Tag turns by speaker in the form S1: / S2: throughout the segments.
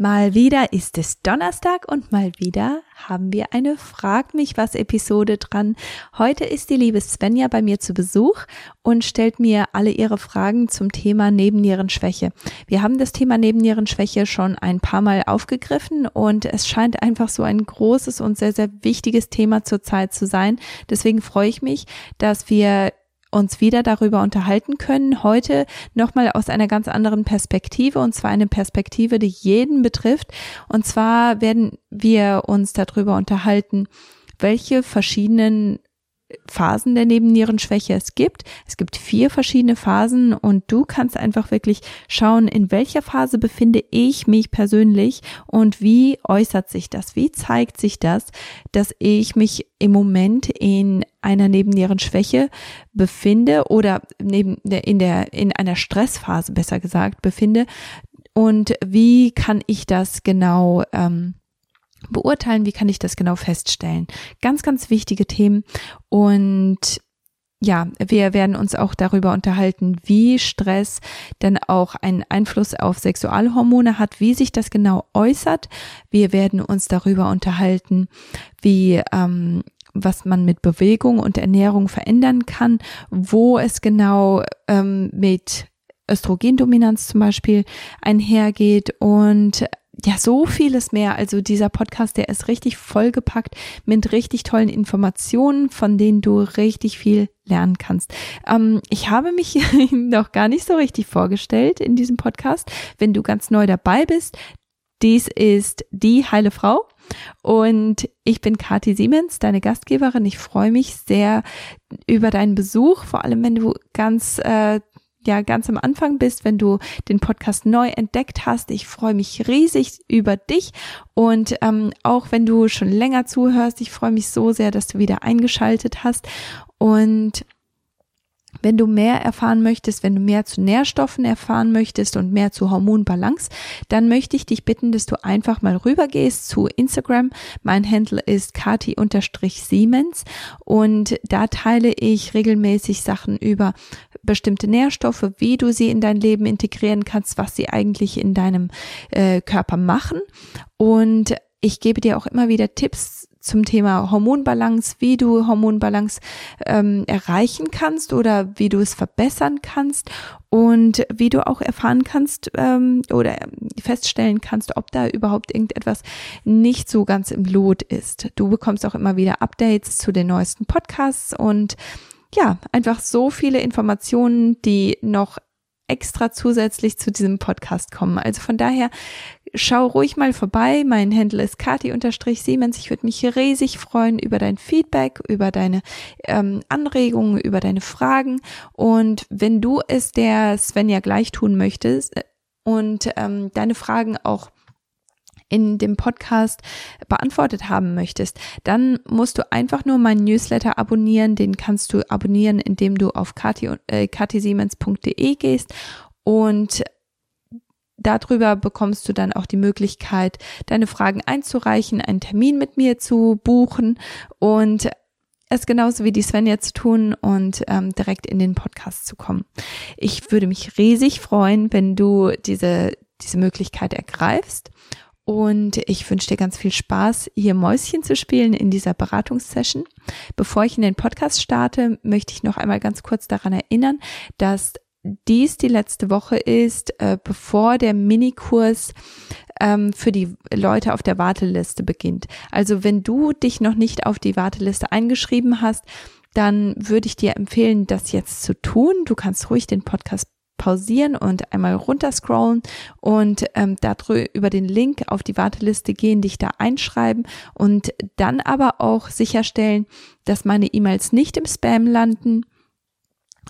S1: Mal wieder ist es Donnerstag und mal wieder haben wir eine Frag mich was Episode dran. Heute ist die liebe Svenja bei mir zu Besuch und stellt mir alle ihre Fragen zum Thema Nebennierenschwäche. Wir haben das Thema Nebennierenschwäche schon ein paar Mal aufgegriffen und es scheint einfach so ein großes und sehr, sehr wichtiges Thema zurzeit zu sein. Deswegen freue ich mich, dass wir uns wieder darüber unterhalten können. Heute nochmal aus einer ganz anderen Perspektive und zwar eine Perspektive, die jeden betrifft. Und zwar werden wir uns darüber unterhalten, welche verschiedenen Phasen der Nebennierenschwäche es gibt. Es gibt vier verschiedene Phasen und du kannst einfach wirklich schauen, in welcher Phase befinde ich mich persönlich und wie äußert sich das? Wie zeigt sich das, dass ich mich im Moment in einer Nebennierenschwäche befinde oder neben in der in einer Stressphase besser gesagt befinde und wie kann ich das genau ähm, beurteilen, wie kann ich das genau feststellen. Ganz, ganz wichtige Themen und ja, wir werden uns auch darüber unterhalten, wie Stress dann auch einen Einfluss auf Sexualhormone hat, wie sich das genau äußert. Wir werden uns darüber unterhalten, wie ähm, was man mit Bewegung und Ernährung verändern kann, wo es genau ähm, mit Östrogendominanz zum Beispiel einhergeht und ja, so vieles mehr. Also dieser Podcast, der ist richtig vollgepackt mit richtig tollen Informationen, von denen du richtig viel lernen kannst. Ähm, ich habe mich noch gar nicht so richtig vorgestellt in diesem Podcast. Wenn du ganz neu dabei bist, dies ist die heile Frau. Und ich bin Kathi Siemens, deine Gastgeberin. Ich freue mich sehr über deinen Besuch, vor allem wenn du ganz äh, ja ganz am Anfang bist, wenn du den Podcast neu entdeckt hast. Ich freue mich riesig über dich und ähm, auch wenn du schon länger zuhörst, ich freue mich so sehr, dass du wieder eingeschaltet hast und wenn du mehr erfahren möchtest, wenn du mehr zu Nährstoffen erfahren möchtest und mehr zu Hormonbalance, dann möchte ich dich bitten, dass du einfach mal rübergehst zu Instagram. Mein Handle ist kati-siemens und da teile ich regelmäßig Sachen über bestimmte Nährstoffe, wie du sie in dein Leben integrieren kannst, was sie eigentlich in deinem äh, Körper machen. Und ich gebe dir auch immer wieder Tipps zum Thema Hormonbalance, wie du Hormonbalance ähm, erreichen kannst oder wie du es verbessern kannst und wie du auch erfahren kannst ähm, oder feststellen kannst, ob da überhaupt irgendetwas nicht so ganz im Lot ist. Du bekommst auch immer wieder Updates zu den neuesten Podcasts und ja, einfach so viele Informationen, die noch extra zusätzlich zu diesem Podcast kommen. Also von daher schau ruhig mal vorbei. Mein Handle ist kati-siemens. Ich würde mich riesig freuen über dein Feedback, über deine ähm, Anregungen, über deine Fragen. Und wenn du es der Svenja gleich tun möchtest äh, und ähm, deine Fragen auch in dem Podcast beantwortet haben möchtest, dann musst du einfach nur meinen Newsletter abonnieren. Den kannst du abonnieren, indem du auf katisiemens.de äh, gehst und darüber bekommst du dann auch die Möglichkeit, deine Fragen einzureichen, einen Termin mit mir zu buchen und es genauso wie die Svenja zu tun und ähm, direkt in den Podcast zu kommen. Ich würde mich riesig freuen, wenn du diese, diese Möglichkeit ergreifst. Und ich wünsche dir ganz viel Spaß, hier Mäuschen zu spielen in dieser Beratungssession. Bevor ich in den Podcast starte, möchte ich noch einmal ganz kurz daran erinnern, dass dies die letzte Woche ist, äh, bevor der Minikurs ähm, für die Leute auf der Warteliste beginnt. Also wenn du dich noch nicht auf die Warteliste eingeschrieben hast, dann würde ich dir empfehlen, das jetzt zu tun. Du kannst ruhig den Podcast pausieren und einmal runterscrollen und ähm, darüber über den Link auf die Warteliste gehen, dich da einschreiben und dann aber auch sicherstellen, dass meine E-Mails nicht im Spam landen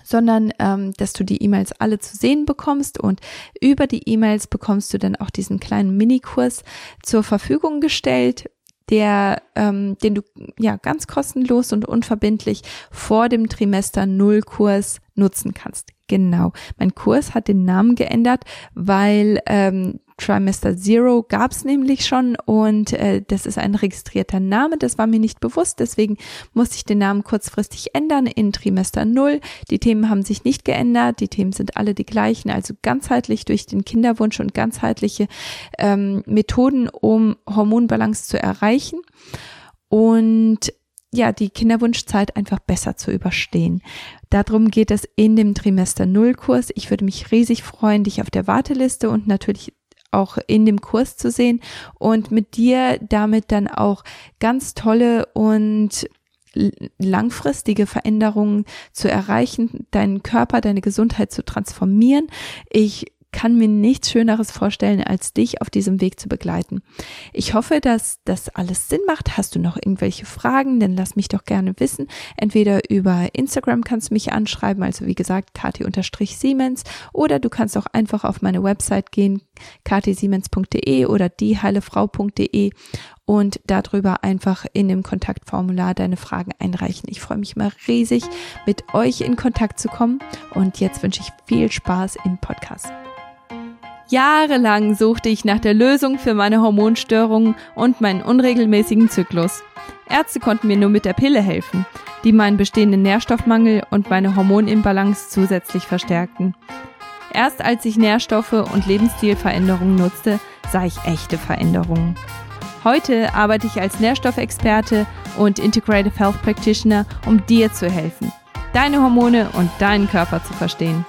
S1: sondern ähm, dass du die E-Mails alle zu sehen bekommst und über die E-Mails bekommst du dann auch diesen kleinen Minikurs zur Verfügung gestellt, der, ähm, den du ja ganz kostenlos und unverbindlich vor dem Trimester Null Kurs nutzen kannst. Genau. Mein Kurs hat den Namen geändert, weil ähm, Trimester Zero gab es nämlich schon und äh, das ist ein registrierter Name, das war mir nicht bewusst, deswegen musste ich den Namen kurzfristig ändern in Trimester Null. Die Themen haben sich nicht geändert, die Themen sind alle die gleichen, also ganzheitlich durch den Kinderwunsch und ganzheitliche ähm, Methoden, um Hormonbalance zu erreichen. Und ja, die Kinderwunschzeit einfach besser zu überstehen. Darum geht es in dem Trimester Null Kurs. Ich würde mich riesig freuen, dich auf der Warteliste und natürlich auch in dem Kurs zu sehen und mit dir damit dann auch ganz tolle und langfristige Veränderungen zu erreichen, deinen Körper, deine Gesundheit zu transformieren. Ich kann mir nichts Schöneres vorstellen, als dich auf diesem Weg zu begleiten. Ich hoffe, dass das alles Sinn macht. Hast du noch irgendwelche Fragen? Dann lass mich doch gerne wissen. Entweder über Instagram kannst du mich anschreiben, also wie gesagt, kati-siemens, oder du kannst auch einfach auf meine Website gehen, katisiemens.de oder dieheilefrau.de und darüber einfach in dem Kontaktformular deine Fragen einreichen. Ich freue mich mal riesig, mit euch in Kontakt zu kommen und jetzt wünsche ich viel Spaß im Podcast. Jahrelang suchte ich nach der Lösung für meine Hormonstörungen und meinen unregelmäßigen Zyklus. Ärzte konnten mir nur mit der Pille helfen, die meinen bestehenden Nährstoffmangel und meine Hormonimbalance zusätzlich verstärkten. Erst als ich Nährstoffe und Lebensstilveränderungen nutzte, sah ich echte Veränderungen. Heute arbeite ich als Nährstoffexperte und Integrative Health Practitioner, um dir zu helfen, deine Hormone und deinen Körper zu verstehen.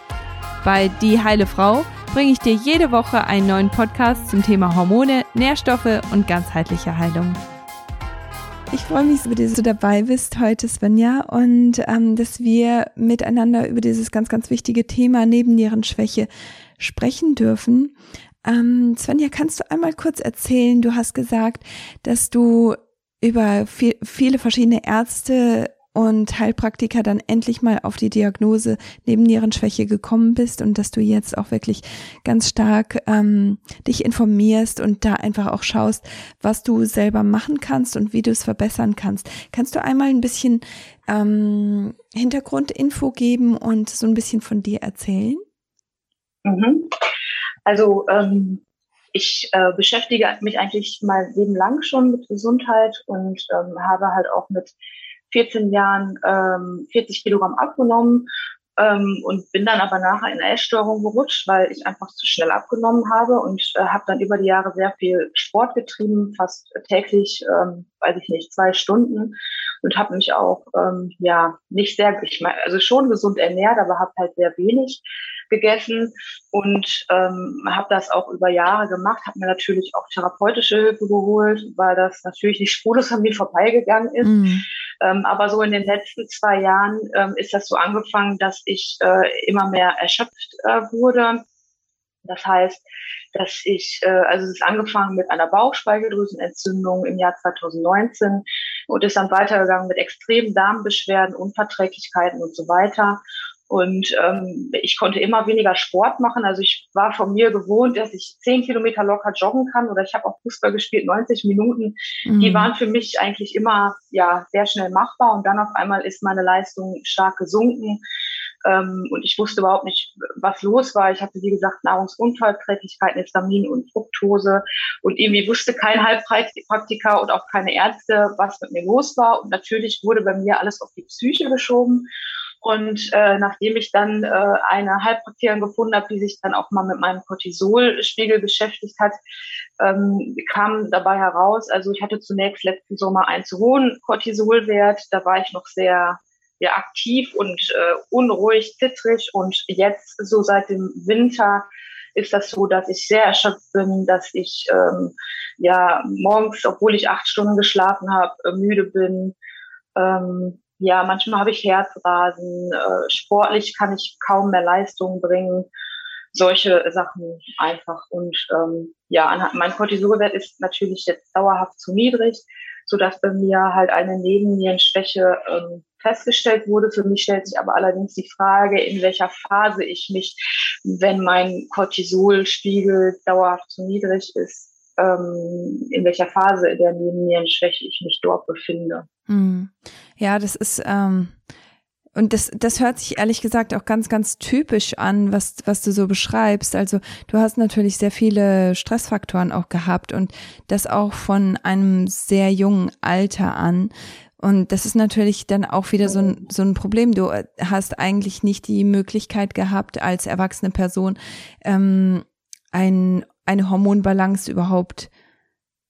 S1: Bei Die Heile Frau bringe ich dir jede Woche einen neuen Podcast zum Thema Hormone, Nährstoffe und ganzheitliche Heilung. Ich freue mich, dass du dabei bist heute, Svenja, und ähm, dass wir miteinander über dieses ganz, ganz wichtige Thema Nebennierenschwäche sprechen dürfen. Ähm, Svenja, kannst du einmal kurz erzählen? Du hast gesagt, dass du über viel, viele verschiedene Ärzte und Heilpraktiker dann endlich mal auf die Diagnose Nebennierenschwäche gekommen bist und dass du jetzt auch wirklich ganz stark ähm, dich informierst und da einfach auch schaust, was du selber machen kannst und wie du es verbessern kannst. Kannst du einmal ein bisschen ähm, Hintergrundinfo geben und so ein bisschen von dir erzählen?
S2: Mhm. Also ähm, ich äh, beschäftige mich eigentlich mein Leben lang schon mit Gesundheit und ähm, habe halt auch mit 14 Jahren ähm, 40 Kilogramm abgenommen ähm, und bin dann aber nachher in eine Essstörung gerutscht, weil ich einfach zu schnell abgenommen habe und äh, habe dann über die Jahre sehr viel Sport getrieben, fast täglich, ähm, weiß ich nicht, zwei Stunden und habe mich auch ähm, ja nicht sehr, ich meine, also schon gesund ernährt, aber habe halt sehr wenig gegessen und ähm, habe das auch über Jahre gemacht, habe mir natürlich auch therapeutische Hilfe geholt, weil das natürlich nicht spurlos an mir vorbeigegangen ist. Mhm. Ähm, aber so in den letzten zwei Jahren ähm, ist das so angefangen, dass ich äh, immer mehr erschöpft äh, wurde. Das heißt, dass ich, äh, also es ist angefangen mit einer Bauchspeicheldrüsenentzündung im Jahr 2019 und ist dann weitergegangen mit extremen Darmbeschwerden, Unverträglichkeiten und so weiter. Und ähm, ich konnte immer weniger Sport machen. Also ich war von mir gewohnt, dass ich zehn Kilometer locker joggen kann oder ich habe auch Fußball gespielt, 90 Minuten. Mhm. Die waren für mich eigentlich immer ja sehr schnell machbar. Und dann auf einmal ist meine Leistung stark gesunken. Ähm, und ich wusste überhaupt nicht, was los war. Ich hatte, wie gesagt, Nahrungsunverträglichkeiten, Histamin und Fructose. Und irgendwie wusste kein Heilpraktiker und auch keine Ärzte, was mit mir los war. Und natürlich wurde bei mir alles auf die Psyche geschoben. Und äh, nachdem ich dann äh, eine Heilpraktikerin gefunden habe, die sich dann auch mal mit meinem Cortisolspiegel beschäftigt hat, ähm, kam dabei heraus, also ich hatte zunächst letzten Sommer einen zu hohen Cortisolwert, da war ich noch sehr ja, aktiv und äh, unruhig, zittrig und jetzt so seit dem Winter ist das so, dass ich sehr erschöpft bin, dass ich ähm, ja morgens, obwohl ich acht Stunden geschlafen habe, äh, müde bin. Ähm, ja, manchmal habe ich Herzrasen, äh, sportlich kann ich kaum mehr Leistung bringen, solche Sachen einfach. Und ähm, ja, mein Cortisolwert ist natürlich jetzt dauerhaft zu niedrig, so dass bei mir halt eine Nebennierenschwäche ähm, festgestellt wurde. Für mich stellt sich aber allerdings die Frage, in welcher Phase ich mich, wenn mein Cortisolspiegel dauerhaft zu niedrig ist, ähm, in welcher Phase der Nebennierenschwäche ich mich dort befinde.
S1: Hm. Ja, das ist, ähm, Und das, das hört sich ehrlich gesagt auch ganz, ganz typisch an, was, was du so beschreibst. Also du hast natürlich sehr viele Stressfaktoren auch gehabt und das auch von einem sehr jungen Alter an. Und das ist natürlich dann auch wieder so ein, so ein Problem. Du hast eigentlich nicht die Möglichkeit gehabt, als erwachsene Person ähm, ein, eine Hormonbalance überhaupt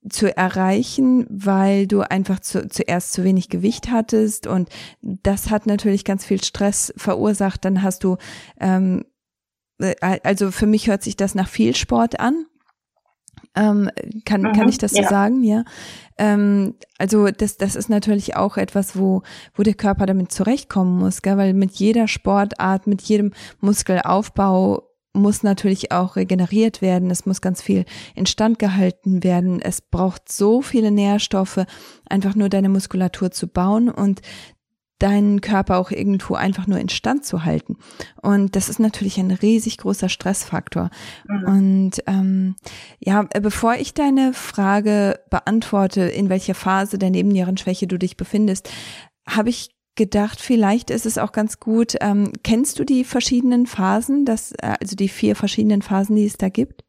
S1: zu erreichen, weil du einfach zu, zuerst zu wenig Gewicht hattest und das hat natürlich ganz viel Stress verursacht. Dann hast du, ähm, äh, also für mich hört sich das nach viel Sport an. Ähm, kann, mhm, kann ich das so ja. sagen, ja? Ähm, also das, das ist natürlich auch etwas, wo, wo der Körper damit zurechtkommen muss, gell? weil mit jeder Sportart, mit jedem Muskelaufbau muss natürlich auch regeneriert werden. Es muss ganz viel instand gehalten werden. Es braucht so viele Nährstoffe, einfach nur deine Muskulatur zu bauen und deinen Körper auch irgendwo einfach nur instand zu halten. Und das ist natürlich ein riesig großer Stressfaktor. Mhm. Und ähm, ja, bevor ich deine Frage beantworte, in welcher Phase der Nebennierenschwäche du dich befindest, habe ich gedacht, vielleicht ist es auch ganz gut. Ähm, kennst du die verschiedenen Phasen, das, äh, also die vier verschiedenen Phasen, die es da gibt?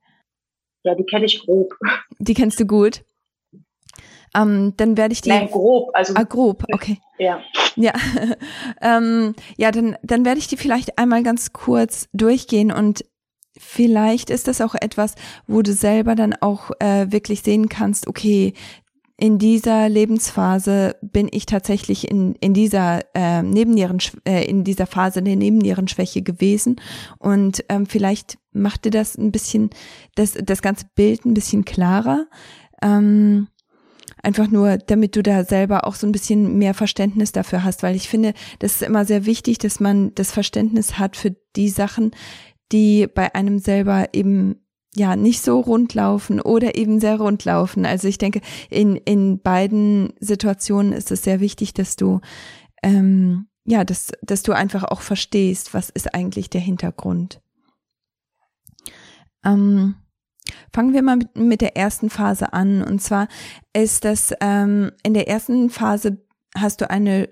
S2: Ja, die kenne ich grob.
S1: Die kennst du gut. Ähm, dann werde ich die.
S2: Nein, grob. Also
S1: ah, grob, okay.
S2: Ja.
S1: Ja, ähm, ja, dann, dann werde ich die vielleicht einmal ganz kurz durchgehen und vielleicht ist das auch etwas, wo du selber dann auch äh, wirklich sehen kannst, okay, in dieser Lebensphase bin ich tatsächlich in, in dieser äh, Nebennieren, äh, in dieser Phase der Nebennierenschwäche gewesen und ähm, vielleicht macht dir das ein bisschen das das ganze Bild ein bisschen klarer. Ähm, einfach nur, damit du da selber auch so ein bisschen mehr Verständnis dafür hast, weil ich finde, das ist immer sehr wichtig, dass man das Verständnis hat für die Sachen, die bei einem selber eben ja nicht so rund laufen oder eben sehr rund laufen. Also ich denke, in, in beiden Situationen ist es sehr wichtig, dass du ähm, ja, dass, dass du einfach auch verstehst, was ist eigentlich der Hintergrund. Ähm, fangen wir mal mit, mit der ersten Phase an. Und zwar ist das ähm, in der ersten Phase hast du eine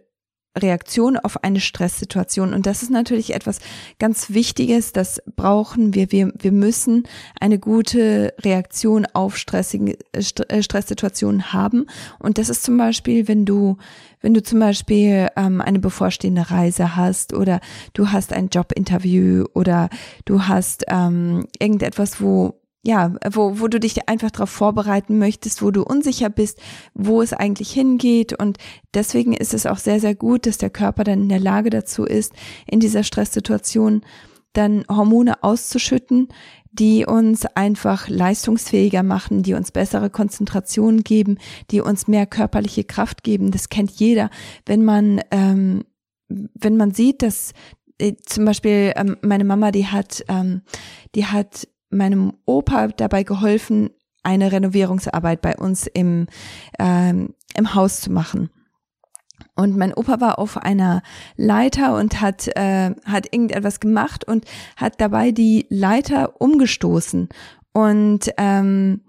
S1: Reaktion auf eine Stresssituation. Und das ist natürlich etwas ganz Wichtiges. Das brauchen wir. Wir, wir müssen eine gute Reaktion auf äh, äh, Stresssituationen haben. Und das ist zum Beispiel, wenn du, wenn du zum Beispiel ähm, eine bevorstehende Reise hast oder du hast ein Jobinterview oder du hast ähm, irgendetwas, wo ja, wo, wo du dich einfach darauf vorbereiten möchtest, wo du unsicher bist, wo es eigentlich hingeht. Und deswegen ist es auch sehr, sehr gut, dass der Körper dann in der Lage dazu ist, in dieser Stresssituation dann Hormone auszuschütten, die uns einfach leistungsfähiger machen, die uns bessere Konzentration geben, die uns mehr körperliche Kraft geben. Das kennt jeder, wenn man ähm, wenn man sieht, dass äh, zum Beispiel ähm, meine Mama, die hat, ähm, die hat meinem Opa dabei geholfen, eine Renovierungsarbeit bei uns im, ähm, im Haus zu machen. Und mein Opa war auf einer Leiter und hat, äh, hat irgendetwas gemacht und hat dabei die Leiter umgestoßen. Und ähm,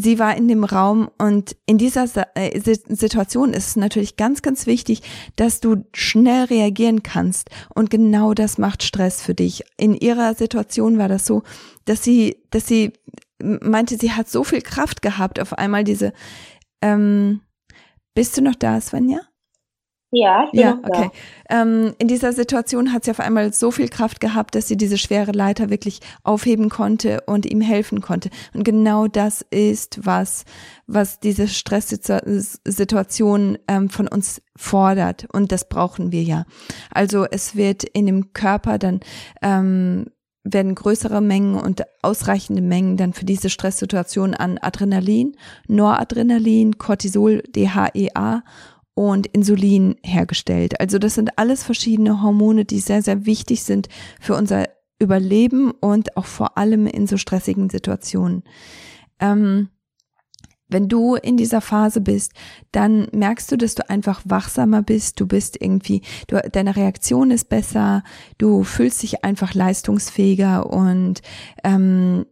S1: sie war in dem Raum und in dieser äh, Situation ist es natürlich ganz, ganz wichtig, dass du schnell reagieren kannst und genau das macht Stress für dich. In ihrer Situation war das so, dass sie, dass sie meinte, sie hat so viel Kraft gehabt auf einmal diese, ähm, bist du noch da, Svenja?
S2: Ja, ja, okay.
S1: Ähm, in dieser Situation hat sie auf einmal so viel Kraft gehabt, dass sie diese schwere Leiter wirklich aufheben konnte und ihm helfen konnte. Und genau das ist was, was diese Stresssituation ähm, von uns fordert. Und das brauchen wir ja. Also es wird in dem Körper dann ähm, werden größere Mengen und ausreichende Mengen dann für diese Stresssituation an Adrenalin, Noradrenalin, Cortisol, DHEA und Insulin hergestellt. Also das sind alles verschiedene Hormone, die sehr, sehr wichtig sind für unser Überleben und auch vor allem in so stressigen Situationen. Ähm, wenn du in dieser Phase bist, dann merkst du, dass du einfach wachsamer bist, du bist irgendwie, du, deine Reaktion ist besser, du fühlst dich einfach leistungsfähiger und ähm,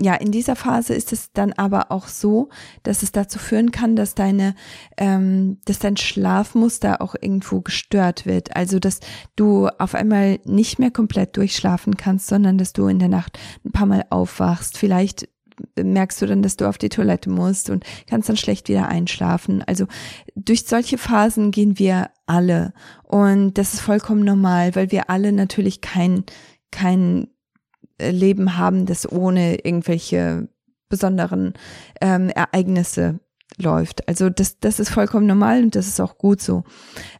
S1: ja, in dieser Phase ist es dann aber auch so, dass es dazu führen kann, dass deine, ähm, dass dein Schlafmuster auch irgendwo gestört wird. Also dass du auf einmal nicht mehr komplett durchschlafen kannst, sondern dass du in der Nacht ein paar Mal aufwachst. Vielleicht merkst du dann, dass du auf die Toilette musst und kannst dann schlecht wieder einschlafen. Also durch solche Phasen gehen wir alle und das ist vollkommen normal, weil wir alle natürlich kein kein Leben haben, das ohne irgendwelche besonderen ähm, Ereignisse läuft. Also das, das ist vollkommen normal und das ist auch gut so.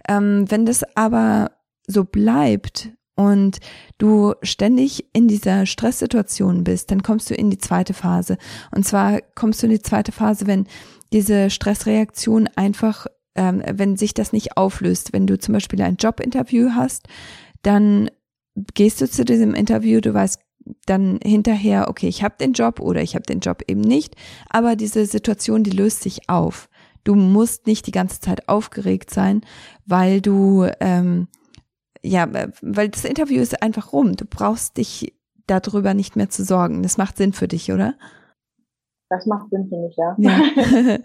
S1: Ähm, wenn das aber so bleibt und du ständig in dieser Stresssituation bist, dann kommst du in die zweite Phase. Und zwar kommst du in die zweite Phase, wenn diese Stressreaktion einfach, ähm, wenn sich das nicht auflöst. Wenn du zum Beispiel ein Jobinterview hast, dann gehst du zu diesem Interview, du weißt dann hinterher, okay, ich habe den Job oder ich habe den Job eben nicht, aber diese Situation, die löst sich auf. Du musst nicht die ganze Zeit aufgeregt sein, weil du, ähm, ja, weil das Interview ist einfach rum. Du brauchst dich darüber nicht mehr zu sorgen. Das macht Sinn für dich, oder?
S2: Das macht Sinn für mich, ja. ja.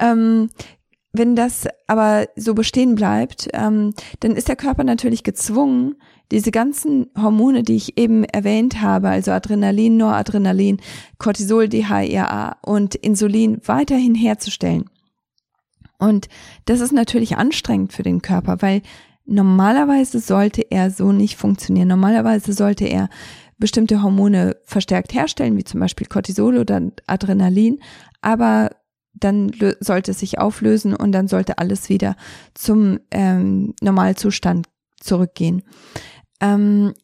S1: ähm, wenn das aber so bestehen bleibt, ähm, dann ist der Körper natürlich gezwungen, diese ganzen Hormone, die ich eben erwähnt habe, also Adrenalin, Noradrenalin, Cortisol, DHEA und Insulin weiterhin herzustellen. Und das ist natürlich anstrengend für den Körper, weil normalerweise sollte er so nicht funktionieren. Normalerweise sollte er bestimmte Hormone verstärkt herstellen, wie zum Beispiel Cortisol oder Adrenalin, aber dann sollte es sich auflösen und dann sollte alles wieder zum ähm, Normalzustand zurückgehen. Ähm,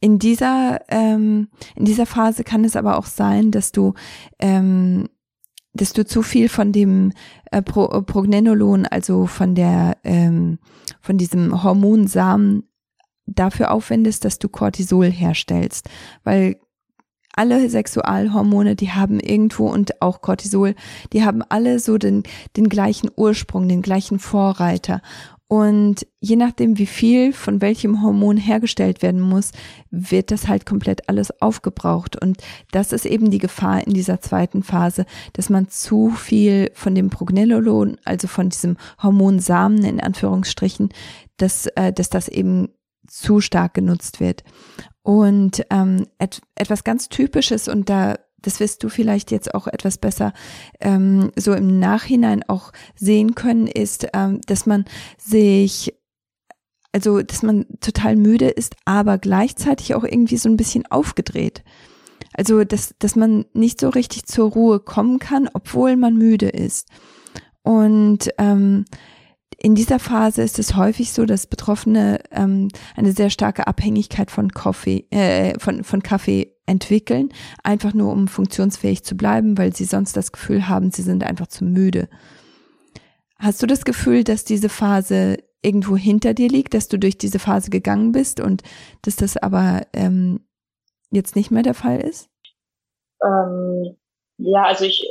S1: in dieser ähm, in dieser Phase kann es aber auch sein, dass du ähm, dass du zu viel von dem äh, Pro Prognenolon, also von der ähm, von diesem Hormonsamen dafür aufwendest, dass du Cortisol herstellst, weil alle Sexualhormone, die haben irgendwo und auch Cortisol, die haben alle so den, den gleichen Ursprung, den gleichen Vorreiter. Und je nachdem, wie viel von welchem Hormon hergestellt werden muss, wird das halt komplett alles aufgebraucht. Und das ist eben die Gefahr in dieser zweiten Phase, dass man zu viel von dem Prognenolon, also von diesem Hormonsamen in Anführungsstrichen, dass, äh, dass das eben zu stark genutzt wird. Und ähm, et etwas ganz Typisches und da das wirst du vielleicht jetzt auch etwas besser ähm, so im Nachhinein auch sehen können, ist, ähm, dass man sich also dass man total müde ist, aber gleichzeitig auch irgendwie so ein bisschen aufgedreht. Also dass, dass man nicht so richtig zur Ruhe kommen kann, obwohl man müde ist. Und ähm, in dieser Phase ist es häufig so, dass Betroffene ähm, eine sehr starke Abhängigkeit von Kaffee, äh, von, von Kaffee entwickeln, einfach nur um funktionsfähig zu bleiben, weil sie sonst das Gefühl haben, sie sind einfach zu müde. Hast du das Gefühl, dass diese Phase irgendwo hinter dir liegt, dass du durch diese Phase gegangen bist und dass das aber ähm, jetzt nicht mehr der Fall ist?
S2: Ähm, ja, also ich,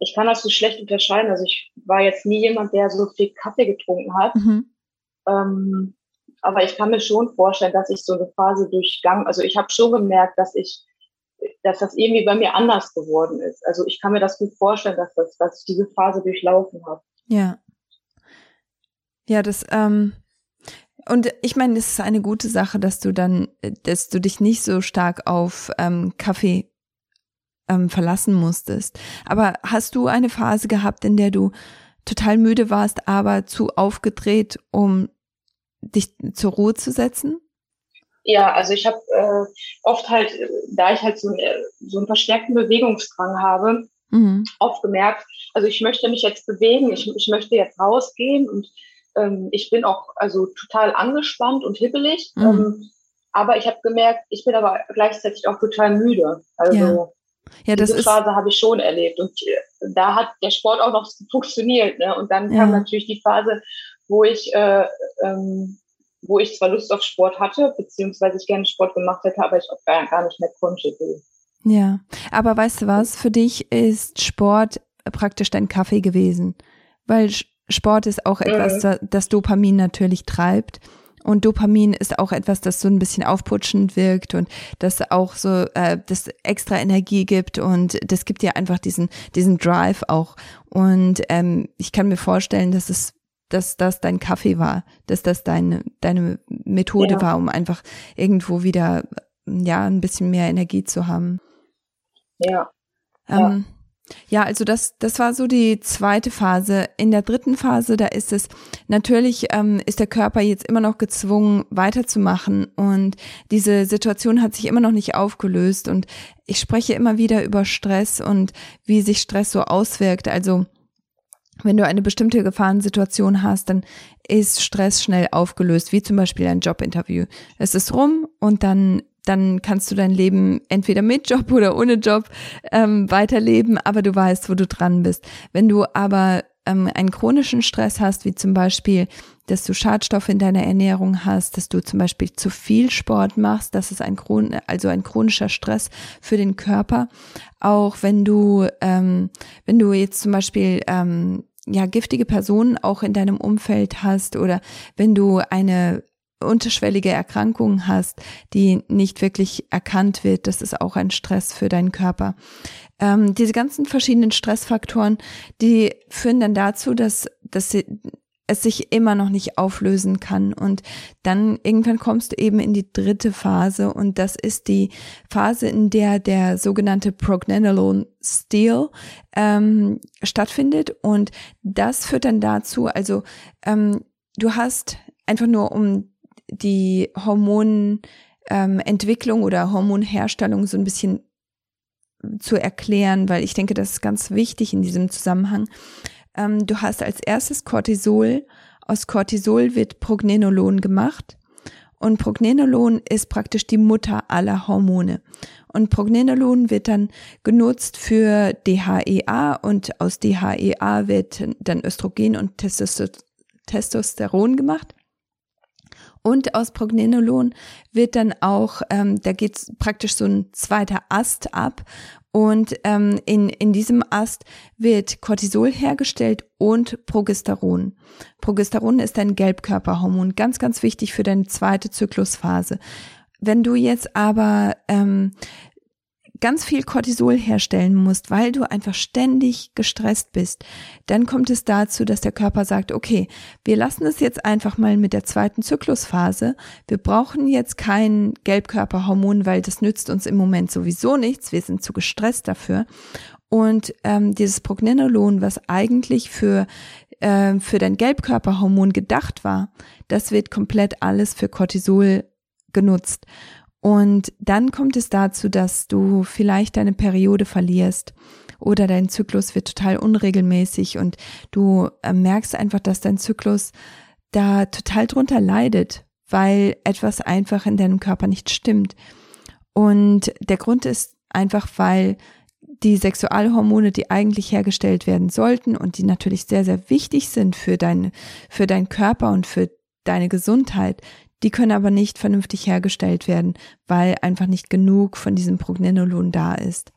S2: ich kann das so schlecht unterscheiden. Also ich war jetzt nie jemand, der so viel Kaffee getrunken hat. Mhm. Ähm, aber ich kann mir schon vorstellen, dass ich so eine Phase durchgang, also ich habe schon gemerkt, dass ich, dass das irgendwie bei mir anders geworden ist. Also ich kann mir das gut vorstellen, dass das, dass ich diese Phase durchlaufen habe.
S1: Ja. Ja, das, ähm, und ich meine, es ist eine gute Sache, dass du dann, dass du dich nicht so stark auf ähm, Kaffee ähm, verlassen musstest. Aber hast du eine Phase gehabt, in der du total müde warst, aber zu aufgedreht, um dich zur Ruhe zu setzen?
S2: Ja, also ich habe äh, oft halt, da ich halt so, äh, so einen verstärkten Bewegungsdrang habe, mhm. oft gemerkt, also ich möchte mich jetzt bewegen, ich, ich möchte jetzt rausgehen und ähm, ich bin auch also total angespannt und hibbelig. Mhm. Ähm, aber ich habe gemerkt, ich bin aber gleichzeitig auch total müde. Also ja. Ja, das Diese Phase habe ich schon erlebt und äh, da hat der Sport auch noch funktioniert. Ne? Und dann ja. kam natürlich die Phase, wo ich, äh, ähm, wo ich zwar Lust auf Sport hatte, beziehungsweise ich gerne Sport gemacht hätte, aber ich auch gar, gar nicht mehr konnte.
S1: Ja, aber weißt du was? Für dich ist Sport praktisch dein Kaffee gewesen, weil Sport ist auch etwas, mhm. das Dopamin natürlich treibt Und Dopamin ist auch etwas, das so ein bisschen aufputschend wirkt und das auch so, äh, das extra Energie gibt und das gibt dir einfach diesen, diesen Drive auch. Und ähm, ich kann mir vorstellen, dass es dass das dein Kaffee war, dass das deine, deine Methode ja. war, um einfach irgendwo wieder, ja, ein bisschen mehr Energie zu haben.
S2: Ja.
S1: Ähm, ja. Ja, also das, das war so die zweite Phase. In der dritten Phase, da ist es natürlich, ähm, ist der Körper jetzt immer noch gezwungen, weiterzumachen und diese Situation hat sich immer noch nicht aufgelöst und ich spreche immer wieder über Stress und wie sich Stress so auswirkt. Also wenn du eine bestimmte Gefahrensituation hast, dann ist Stress schnell aufgelöst, wie zum Beispiel ein Jobinterview. Es ist rum und dann dann kannst du dein Leben entweder mit Job oder ohne Job ähm, weiterleben, aber du weißt, wo du dran bist. Wenn du aber ähm, einen chronischen Stress hast, wie zum Beispiel, dass du Schadstoffe in deiner Ernährung hast, dass du zum Beispiel zu viel Sport machst, das ist ein Chron also ein chronischer Stress für den Körper. Auch wenn du, ähm, wenn du jetzt zum Beispiel ähm, ja giftige Personen auch in deinem Umfeld hast oder wenn du eine unterschwellige Erkrankung hast, die nicht wirklich erkannt wird, das ist auch ein Stress für deinen Körper. Ähm, diese ganzen verschiedenen Stressfaktoren, die führen dann dazu, dass, dass sie, es sich immer noch nicht auflösen kann. Und dann irgendwann kommst du eben in die dritte Phase und das ist die Phase, in der der sogenannte Prognenolone Steal ähm, stattfindet. Und das führt dann dazu, also ähm, du hast einfach nur um die Hormonentwicklung ähm, oder Hormonherstellung so ein bisschen zu erklären, weil ich denke, das ist ganz wichtig in diesem Zusammenhang. Ähm, du hast als erstes Cortisol. Aus Cortisol wird Prognenolon gemacht. Und Prognenolon ist praktisch die Mutter aller Hormone. Und Prognenolon wird dann genutzt für DHEA und aus DHEA wird dann Östrogen und Testosteron gemacht. Und aus Prognenolon wird dann auch, ähm, da geht praktisch so ein zweiter Ast ab. Und ähm, in, in diesem Ast wird Cortisol hergestellt und Progesteron. Progesteron ist ein Gelbkörperhormon, ganz, ganz wichtig für deine zweite Zyklusphase. Wenn du jetzt aber ähm, ganz viel Cortisol herstellen musst, weil du einfach ständig gestresst bist, dann kommt es dazu, dass der Körper sagt, okay, wir lassen es jetzt einfach mal mit der zweiten Zyklusphase. Wir brauchen jetzt kein Gelbkörperhormon, weil das nützt uns im Moment sowieso nichts. Wir sind zu gestresst dafür. Und ähm, dieses Prognenolon, was eigentlich für äh, für dein Gelbkörperhormon gedacht war, das wird komplett alles für Cortisol genutzt. Und dann kommt es dazu, dass du vielleicht deine Periode verlierst oder dein Zyklus wird total unregelmäßig und du äh, merkst einfach, dass dein Zyklus da total drunter leidet, weil etwas einfach in deinem Körper nicht stimmt. Und der Grund ist einfach, weil die Sexualhormone, die eigentlich hergestellt werden sollten und die natürlich sehr, sehr wichtig sind für dein, für deinen Körper und für deine Gesundheit, die können aber nicht vernünftig hergestellt werden, weil einfach nicht genug von diesem Prognenolon da ist.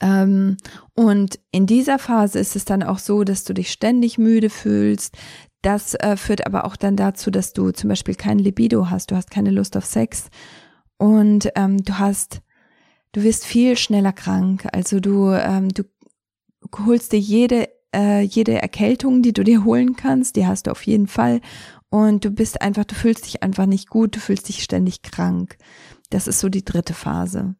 S1: Ähm, und in dieser Phase ist es dann auch so, dass du dich ständig müde fühlst. Das äh, führt aber auch dann dazu, dass du zum Beispiel kein Libido hast, du hast keine Lust auf Sex und ähm, du hast, du wirst viel schneller krank. Also du, ähm, du holst dir jede äh, jede Erkältung, die du dir holen kannst, die hast du auf jeden Fall und du bist einfach, du fühlst dich einfach nicht gut, du fühlst dich ständig krank. Das ist so die dritte Phase.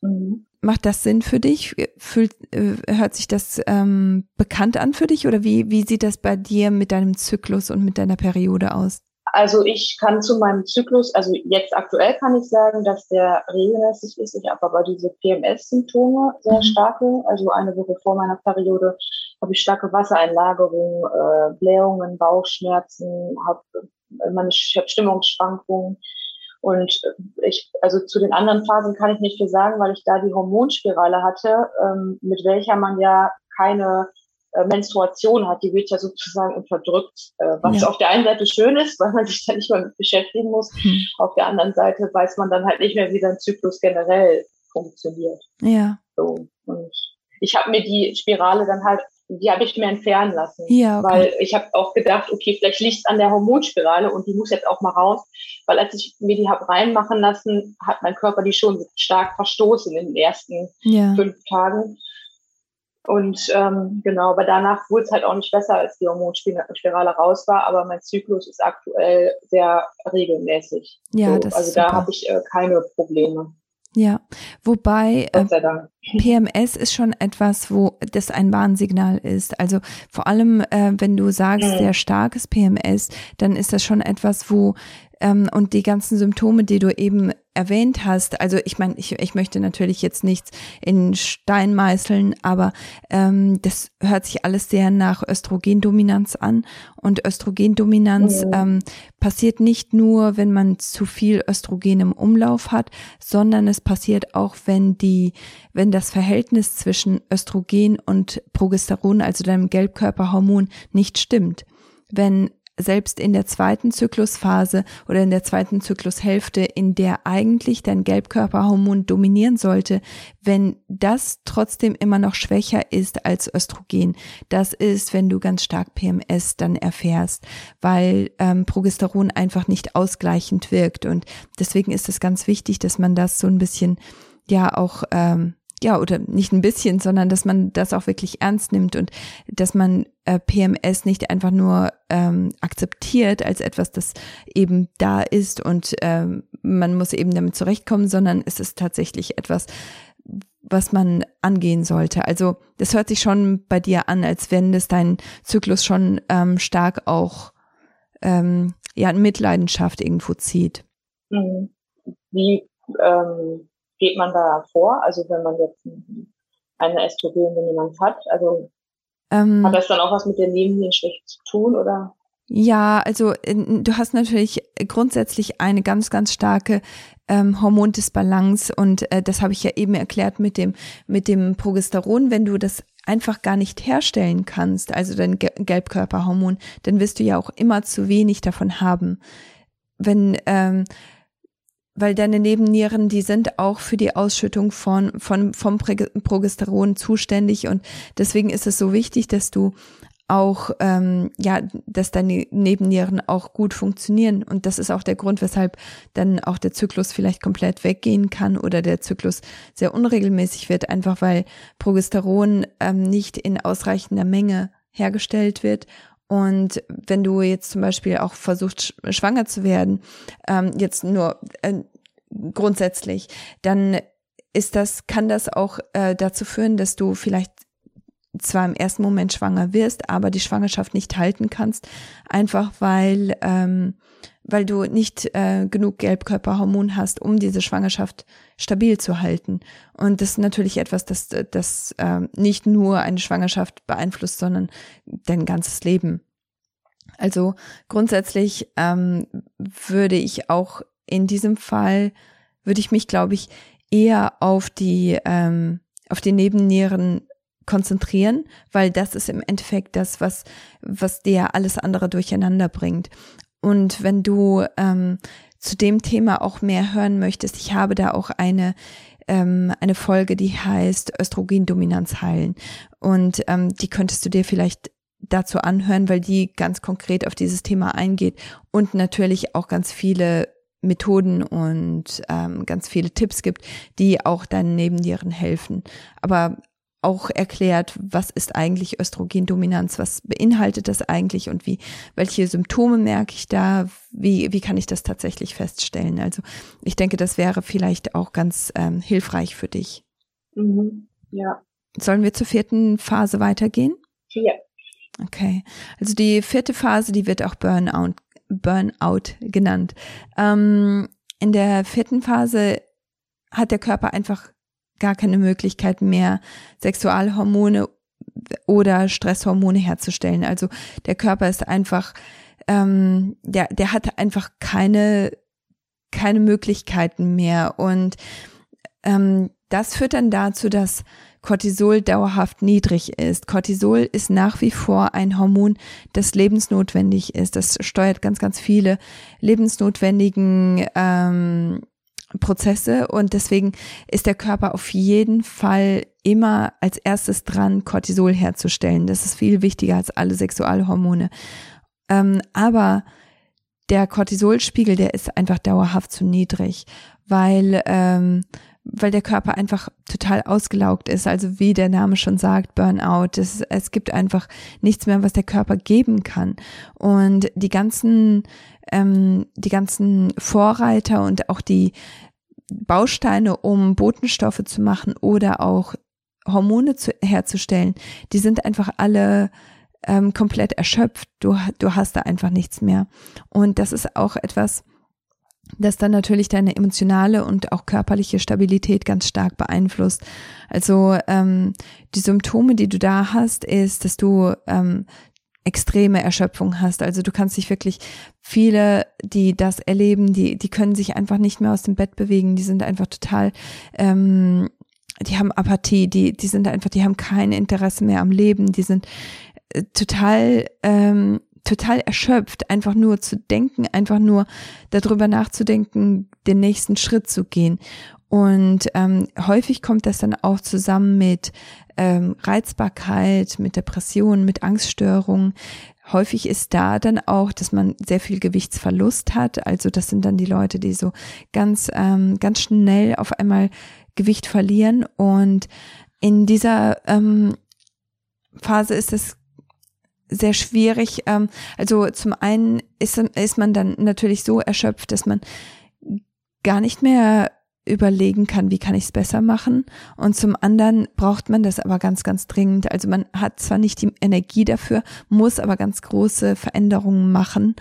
S1: Mhm. Macht das Sinn für dich? Fühlt, äh, hört sich das ähm, bekannt an für dich oder wie, wie sieht das bei dir mit deinem Zyklus und mit deiner Periode aus?
S2: Also ich kann zu meinem Zyklus, also jetzt aktuell kann ich sagen, dass der regelmäßig ist. Ich habe aber diese PMS-Symptome sehr mhm. starke. Also eine Woche vor meiner Periode habe ich starke Wassereinlagerungen, äh, Blähungen, Bauchschmerzen, habe meine hab Stimmungsschwankungen. Und ich, also zu den anderen Phasen kann ich nicht viel sagen, weil ich da die Hormonspirale hatte, ähm, mit welcher man ja keine äh, Menstruation hat, die wird ja sozusagen unterdrückt, äh, was ja. auf der einen Seite schön ist, weil man sich da nicht mehr mit beschäftigen muss. Hm. Auf der anderen Seite weiß man dann halt nicht mehr, wie dein Zyklus generell funktioniert.
S1: Ja.
S2: So. Und ich habe mir die Spirale dann halt die habe ich mir entfernen lassen.
S1: Ja, okay.
S2: Weil ich habe auch gedacht, okay, vielleicht liegt es an der Hormonspirale und die muss jetzt auch mal raus. Weil als ich mir die habe reinmachen lassen, hat mein Körper die schon stark verstoßen in den ersten
S1: ja.
S2: fünf Tagen. Und ähm, genau, aber danach wurde es halt auch nicht besser, als die Hormonspirale raus war. Aber mein Zyklus ist aktuell sehr regelmäßig.
S1: Ja,
S2: so,
S1: das
S2: also da habe ich äh, keine Probleme.
S1: Ja, wobei äh. PMS ist schon etwas, wo das ein Warnsignal ist. Also vor allem, äh, wenn du sagst,
S2: Mhm.
S1: sehr starkes PMS, dann ist das schon etwas, wo ähm, und die ganzen Symptome, die du eben erwähnt hast, also ich meine, ich, ich möchte natürlich jetzt nichts in Stein meißeln, aber ähm, das hört sich alles sehr nach Östrogendominanz an. Und Östrogendominanz
S2: Mhm.
S1: ähm, passiert nicht nur, wenn man zu viel Östrogen im Umlauf hat, sondern es passiert auch, wenn die, wenn das Verhältnis zwischen Östrogen und Progesteron, also deinem Gelbkörperhormon, nicht stimmt. Wenn selbst in der zweiten Zyklusphase oder in der zweiten Zyklushälfte, in der eigentlich dein Gelbkörperhormon dominieren sollte, wenn das trotzdem immer noch schwächer ist als Östrogen, das ist, wenn du ganz stark PMS dann erfährst, weil ähm, Progesteron einfach nicht ausgleichend wirkt. Und deswegen ist es ganz wichtig, dass man das so ein bisschen ja auch ähm, ja, oder nicht ein bisschen, sondern dass man das auch wirklich ernst nimmt und dass man äh, PMS nicht einfach nur ähm, akzeptiert als etwas, das eben da ist und ähm, man muss eben damit zurechtkommen, sondern es ist tatsächlich etwas, was man angehen sollte. Also das hört sich schon bei dir an, als wenn das dein Zyklus schon ähm, stark auch ähm, ja in Mitleidenschaft irgendwo zieht.
S2: Mhm. Wie ähm, geht man da vor? Also wenn man jetzt eine Östrogendominanz hat, also
S1: Ähm,
S2: hat das dann auch was mit der Nebennierenschwäche zu tun oder?
S1: Ja, also äh, du hast natürlich grundsätzlich eine ganz, ganz starke ähm, Hormondisbalance und äh, das habe ich ja eben erklärt mit dem mit dem Progesteron. Wenn du das einfach gar nicht herstellen kannst, also dein Ge Gelbkörperhormon, dann wirst du ja auch immer zu wenig davon haben. Wenn ähm, weil deine Nebennieren, die sind auch für die Ausschüttung von, von, vom Progesteron zuständig und deswegen ist es so wichtig, dass du auch, ähm, ja, dass deine Nebennieren auch gut funktionieren. Und das ist auch der Grund, weshalb dann auch der Zyklus vielleicht komplett weggehen kann oder der Zyklus sehr unregelmäßig wird, einfach weil Progesteron ähm, nicht in ausreichender Menge hergestellt wird. Und wenn du jetzt zum Beispiel auch versuchst, schwanger zu werden, ähm, jetzt nur äh, grundsätzlich, dann ist das, kann das auch äh, dazu führen, dass du vielleicht zwar im ersten Moment schwanger wirst, aber die Schwangerschaft nicht halten kannst, einfach weil ähm, weil du nicht äh, genug Gelbkörperhormon hast, um diese Schwangerschaft stabil zu halten. Und das ist natürlich etwas, das das äh, nicht nur eine Schwangerschaft beeinflusst, sondern dein ganzes Leben. Also grundsätzlich ähm, würde ich auch in diesem Fall würde ich mich, glaube ich, eher auf die ähm, auf die Nebennieren konzentrieren, weil das ist im Endeffekt das, was, was dir alles andere durcheinander bringt. Und wenn du ähm, zu dem Thema auch mehr hören möchtest, ich habe da auch eine ähm, eine Folge, die heißt Östrogendominanz heilen. Und ähm, die könntest du dir vielleicht dazu anhören, weil die ganz konkret auf dieses Thema eingeht und natürlich auch ganz viele Methoden und ähm, ganz viele Tipps gibt, die auch deinen Nebennieren helfen. Aber auch erklärt, was ist eigentlich Östrogendominanz, was beinhaltet das eigentlich und wie, welche Symptome merke ich da, wie, wie kann ich das tatsächlich feststellen. Also ich denke, das wäre vielleicht auch ganz ähm, hilfreich für dich.
S2: Mhm. Ja.
S1: Sollen wir zur vierten Phase weitergehen?
S2: Ja.
S1: Okay. Also die vierte Phase, die wird auch Burnout, Burnout genannt. Ähm, in der vierten Phase hat der Körper einfach gar keine Möglichkeit mehr, Sexualhormone oder Stresshormone herzustellen. Also der Körper ist einfach, ähm, der, der hat einfach keine, keine Möglichkeiten mehr. Und ähm, das führt dann dazu, dass Cortisol dauerhaft niedrig ist. Cortisol ist nach wie vor ein Hormon, das lebensnotwendig ist. Das steuert ganz, ganz viele lebensnotwendigen ähm, Prozesse und deswegen ist der Körper auf jeden Fall immer als erstes dran, Cortisol herzustellen. Das ist viel wichtiger als alle Sexualhormone. Ähm, aber der Cortisolspiegel, der ist einfach dauerhaft zu niedrig, weil ähm, weil der Körper einfach total ausgelaugt ist. Also wie der Name schon sagt, Burnout. Es, es gibt einfach nichts mehr, was der Körper geben kann. Und die ganzen, ähm, die ganzen Vorreiter und auch die Bausteine, um Botenstoffe zu machen oder auch Hormone zu, herzustellen, die sind einfach alle ähm, komplett erschöpft. Du, du hast da einfach nichts mehr. Und das ist auch etwas, das dann natürlich deine emotionale und auch körperliche Stabilität ganz stark beeinflusst. Also ähm, die Symptome, die du da hast, ist, dass du ähm, extreme Erschöpfung hast. Also du kannst dich wirklich, viele, die das erleben, die, die können sich einfach nicht mehr aus dem Bett bewegen, die sind einfach total, ähm, die haben Apathie, die, die sind einfach, die haben kein Interesse mehr am Leben, die sind äh, total, ähm, total erschöpft, einfach nur zu denken, einfach nur darüber nachzudenken, den nächsten Schritt zu gehen. Und ähm, häufig kommt das dann auch zusammen mit ähm, Reizbarkeit, mit Depressionen, mit Angststörungen. Häufig ist da dann auch, dass man sehr viel Gewichtsverlust hat. Also das sind dann die Leute, die so ganz, ähm, ganz schnell auf einmal Gewicht verlieren. Und in dieser ähm, Phase ist es sehr schwierig. Ähm, also zum einen ist, ist man dann natürlich so erschöpft, dass man gar nicht mehr überlegen kann, wie kann ich es besser machen. Und zum anderen braucht man das aber ganz, ganz dringend. Also man hat zwar nicht die Energie dafür, muss aber ganz große Veränderungen machen,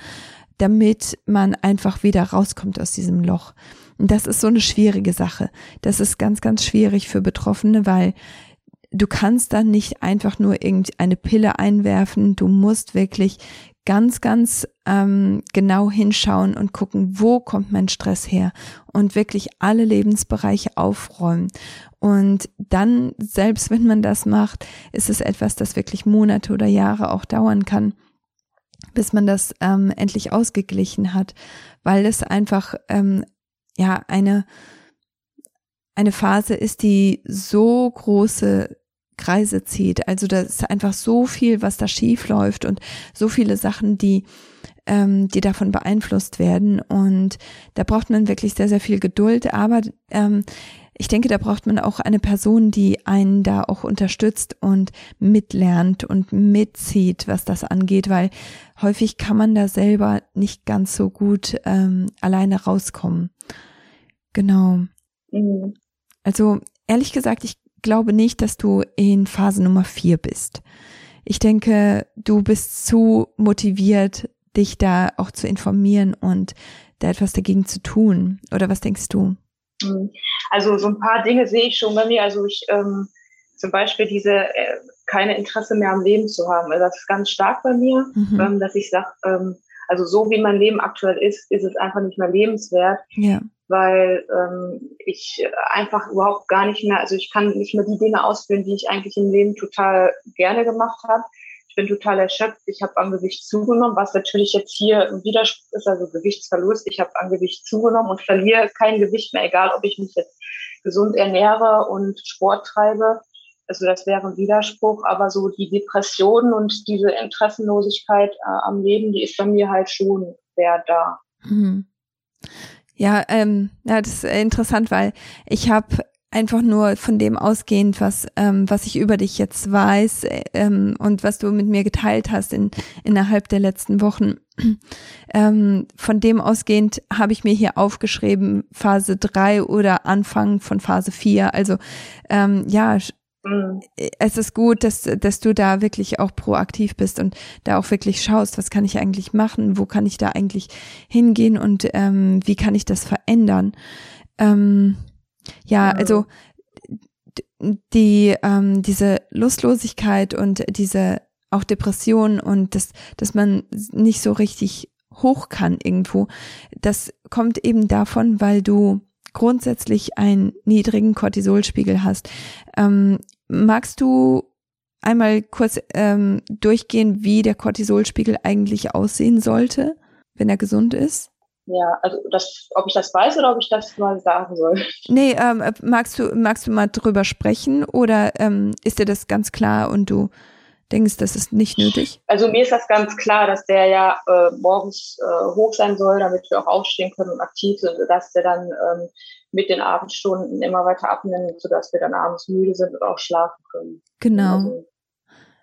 S1: damit man einfach wieder rauskommt aus diesem Loch. Und das ist so eine schwierige Sache. Das ist ganz, ganz schwierig für Betroffene, weil du kannst dann nicht einfach nur irgendeine Pille einwerfen. Du musst wirklich ganz, ganz ähm, genau hinschauen und gucken, wo kommt mein Stress her und wirklich alle Lebensbereiche aufräumen. Und dann, selbst wenn man das macht, ist es etwas, das wirklich Monate oder Jahre auch dauern kann, bis man das ähm, endlich ausgeglichen hat, weil es einfach ähm, ja eine eine Phase ist, die so große Kreise zieht. Also da ist einfach so viel, was da schief läuft und so viele Sachen, die ähm, die davon beeinflusst werden. Und da braucht man wirklich sehr, sehr viel Geduld. Aber ähm, ich denke, da braucht man auch eine Person, die einen da auch unterstützt und mitlernt und mitzieht, was das angeht, weil häufig kann man da selber nicht ganz so gut ähm, alleine rauskommen. Genau. Mhm. Also ehrlich gesagt, ich glaube nicht, dass du in Phase Nummer vier bist. Ich denke, du bist zu motiviert, dich da auch zu informieren und da etwas dagegen zu tun. Oder was denkst du?
S2: Mhm. Also so ein paar Dinge sehe ich schon bei mir. Also ich ähm, zum Beispiel diese äh, keine Interesse mehr am Leben zu haben. Also das ist ganz stark bei mir, mhm. ähm, dass ich sage, ähm, also so wie mein Leben aktuell ist, ist es einfach nicht mehr lebenswert. Ja weil ähm, ich einfach überhaupt gar nicht mehr, also ich kann nicht mehr die Dinge ausführen, die ich eigentlich im Leben total gerne gemacht habe. Ich bin total erschöpft. Ich habe an Gewicht zugenommen, was natürlich jetzt hier ein Widerspruch ist, also Gewichtsverlust. Ich habe an Gewicht zugenommen und verliere kein Gewicht mehr, egal ob ich mich jetzt gesund ernähre und Sport treibe. Also das wäre ein Widerspruch, aber so die Depression und diese Interessenlosigkeit äh, am Leben, die ist bei mir halt schon sehr da. Mhm.
S1: Ja, ähm, ja, das ist interessant, weil ich habe einfach nur von dem ausgehend, was ähm, was ich über dich jetzt weiß ähm, und was du mit mir geteilt hast in innerhalb der letzten Wochen. Ähm, von dem ausgehend habe ich mir hier aufgeschrieben Phase drei oder Anfang von Phase vier. Also ähm, ja, Mhm. Es ist gut, dass, dass du da wirklich auch proaktiv bist und da auch wirklich schaust, was kann ich eigentlich machen, wo kann ich da eigentlich hingehen und ähm, wie kann ich das verändern. Ähm, ja, also die ähm, diese Lustlosigkeit und diese auch Depression und das, dass man nicht so richtig hoch kann irgendwo, das kommt eben davon, weil du grundsätzlich einen niedrigen Cortisolspiegel hast. Ähm, magst du einmal kurz ähm, durchgehen, wie der Cortisolspiegel eigentlich aussehen sollte, wenn er gesund ist?
S2: Ja, also das, ob ich das weiß oder ob ich das mal sagen soll.
S1: Nee, ähm, magst du, magst du mal drüber sprechen oder ähm, ist dir das ganz klar und du denkst, das ist nicht nötig?
S2: Also mir ist das ganz klar, dass der ja äh, morgens äh, hoch sein soll, damit wir auch aufstehen können und aktiv sind, dass der dann ähm, mit den Abendstunden immer weiter abnimmt, sodass wir dann abends müde sind und auch schlafen können.
S1: Genau. Also,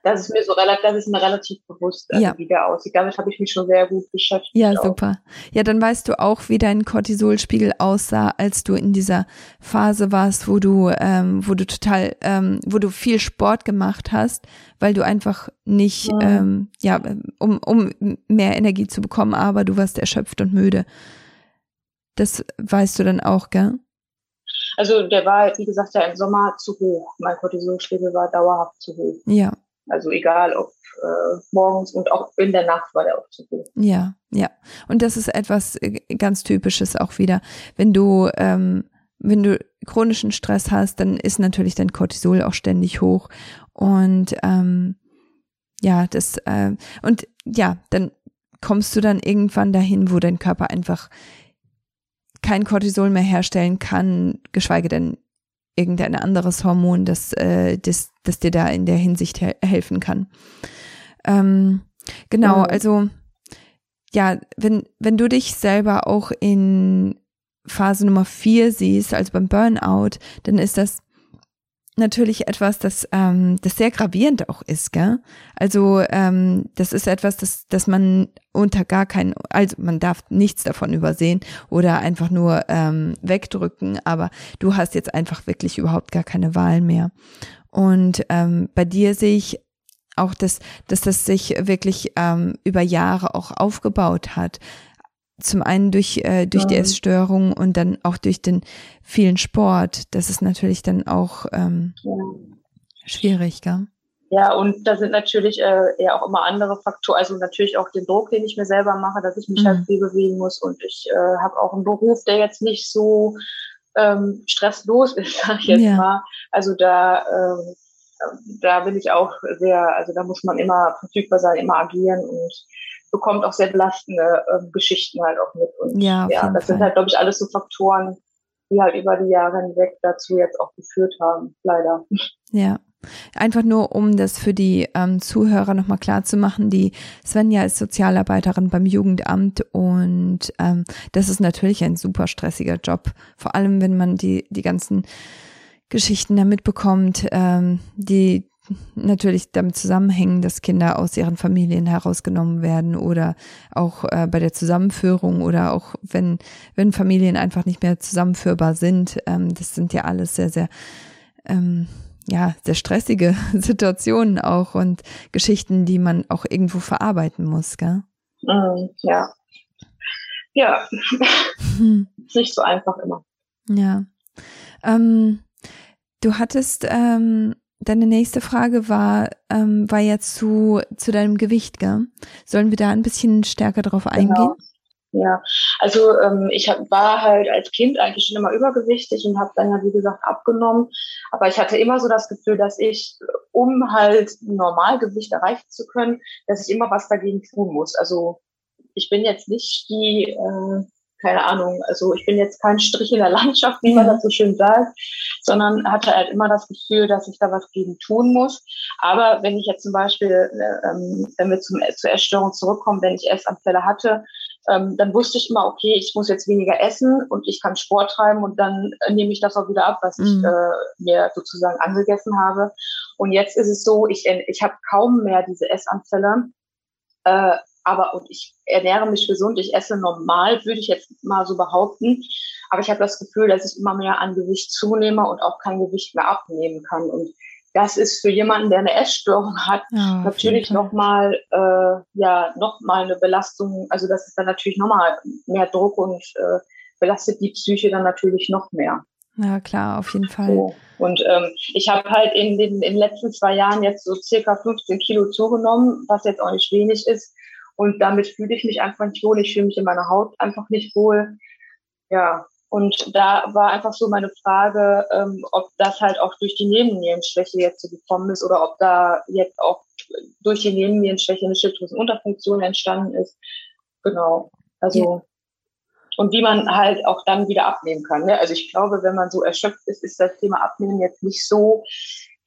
S2: das ist mir so relativ, das ist mir relativ bewusst, also ja. wie der aussieht. Damit habe ich mich schon sehr gut beschäftigt.
S1: Ja, auch. super. Ja, dann weißt du auch, wie dein Cortisolspiegel aussah, als du in dieser Phase warst, wo du, ähm, wo du total, ähm, wo du viel Sport gemacht hast, weil du einfach nicht, ja, ähm, ja um, um mehr Energie zu bekommen, aber du warst erschöpft und müde. Das weißt du dann auch, gell?
S2: Also der war, wie gesagt, ja im Sommer zu hoch. Mein Cortisolspiegel war dauerhaft zu hoch.
S1: Ja,
S2: also egal, ob äh, morgens und auch in der Nacht war der auch zu viel.
S1: Ja, ja. Und das ist etwas äh, ganz Typisches auch wieder. Wenn du, ähm, wenn du chronischen Stress hast, dann ist natürlich dein Cortisol auch ständig hoch. Und ähm, ja, das, äh, und ja, dann kommst du dann irgendwann dahin, wo dein Körper einfach kein Cortisol mehr herstellen kann, geschweige denn irgendein anderes Hormon, das, äh, das, das dir da in der Hinsicht he helfen kann. Ähm, genau, mhm. also ja, wenn, wenn du dich selber auch in Phase Nummer vier siehst, also beim Burnout, dann ist das natürlich etwas, das, ähm, das sehr gravierend auch ist, gell? Also ähm, das ist etwas, das, das man unter gar keinen, also man darf nichts davon übersehen oder einfach nur ähm, wegdrücken, aber du hast jetzt einfach wirklich überhaupt gar keine Wahl mehr. Und ähm, bei dir sehe ich auch, dass, dass das sich wirklich ähm, über Jahre auch aufgebaut hat zum einen durch, äh, durch ja. die Essstörung und dann auch durch den vielen Sport. Das ist natürlich dann auch ähm, ja. schwierig, gell?
S2: Ja, und da sind natürlich äh, ja auch immer andere Faktoren, also natürlich auch den Druck, den ich mir selber mache, dass ich mich halt mhm. halt viel bewegen muss und ich äh, habe auch einen Beruf, der jetzt nicht so ähm, stresslos ist, sag ich jetzt ja. mal. Also da ähm, da bin ich auch sehr, also da muss man immer verfügbar sein, immer agieren und bekommt auch sehr belastende äh, Geschichten halt auch mit. Und ja, ja das Fall. sind halt, glaube ich, alles so Faktoren, die halt über die Jahre hinweg dazu jetzt auch geführt haben, leider.
S1: Ja. Einfach nur, um das für die ähm, Zuhörer nochmal klar zu machen, die Svenja ist Sozialarbeiterin beim Jugendamt und ähm, das ist natürlich ein super stressiger Job, vor allem wenn man die, die ganzen Geschichten da mitbekommt, ähm, die natürlich damit zusammenhängen, dass Kinder aus ihren Familien herausgenommen werden oder auch äh, bei der Zusammenführung oder auch wenn, wenn Familien einfach nicht mehr zusammenführbar sind. Ähm, das sind ja alles sehr, sehr, ähm, ja, sehr stressige Situationen auch und Geschichten, die man auch irgendwo verarbeiten muss, gell?
S2: Mm, ja. Ja. Hm. nicht so einfach immer.
S1: Ja. Ähm, du hattest ähm, Deine nächste Frage war, ähm, war ja zu, zu deinem Gewicht, gell? Sollen wir da ein bisschen stärker drauf genau. eingehen? Genau.
S2: Ja, also ähm, ich hab, war halt als Kind eigentlich schon immer übergewichtig und habe dann ja, wie gesagt, abgenommen. Aber ich hatte immer so das Gefühl, dass ich, um halt Normalgewicht erreichen zu können, dass ich immer was dagegen tun muss. Also ich bin jetzt nicht die äh, keine Ahnung, also ich bin jetzt kein Strich in der Landschaft, wie man das so schön sagt, sondern hatte halt immer das Gefühl, dass ich da was gegen tun muss. Aber wenn ich jetzt zum Beispiel, äh, ähm, wenn wir zum, zur Essstörung zurückkommen, wenn ich Essanfälle hatte, ähm, dann wusste ich immer, okay, ich muss jetzt weniger essen und ich kann Sport treiben und dann äh, nehme ich das auch wieder ab, was mhm. ich äh, mir sozusagen angegessen habe. Und jetzt ist es so, ich, ich habe kaum mehr diese Essanfälle. Äh, aber und ich ernähre mich gesund, ich esse normal, würde ich jetzt mal so behaupten. Aber ich habe das Gefühl, dass ich immer mehr an Gewicht zunehme und auch kein Gewicht mehr abnehmen kann. Und das ist für jemanden, der eine Essstörung hat, ja, natürlich nochmal äh, ja nochmal eine Belastung. Also das ist dann natürlich nochmal mehr Druck und äh, belastet die Psyche dann natürlich noch mehr.
S1: Ja, klar, auf jeden Fall.
S2: So. Und ähm, ich habe halt in den, in den letzten zwei Jahren jetzt so circa 15 Kilo zugenommen, was jetzt auch nicht wenig ist. Und damit fühle ich mich einfach nicht wohl. Ich fühle mich in meiner Haut einfach nicht wohl. Ja, und da war einfach so meine Frage, ähm, ob das halt auch durch die Nebennierenschwäche jetzt so gekommen ist oder ob da jetzt auch durch die Nebennierenschwäche eine Schilddrüsenunterfunktion entstanden ist. Genau. Also und wie man halt auch dann wieder abnehmen kann. Ne? Also ich glaube, wenn man so erschöpft ist, ist das Thema Abnehmen jetzt nicht so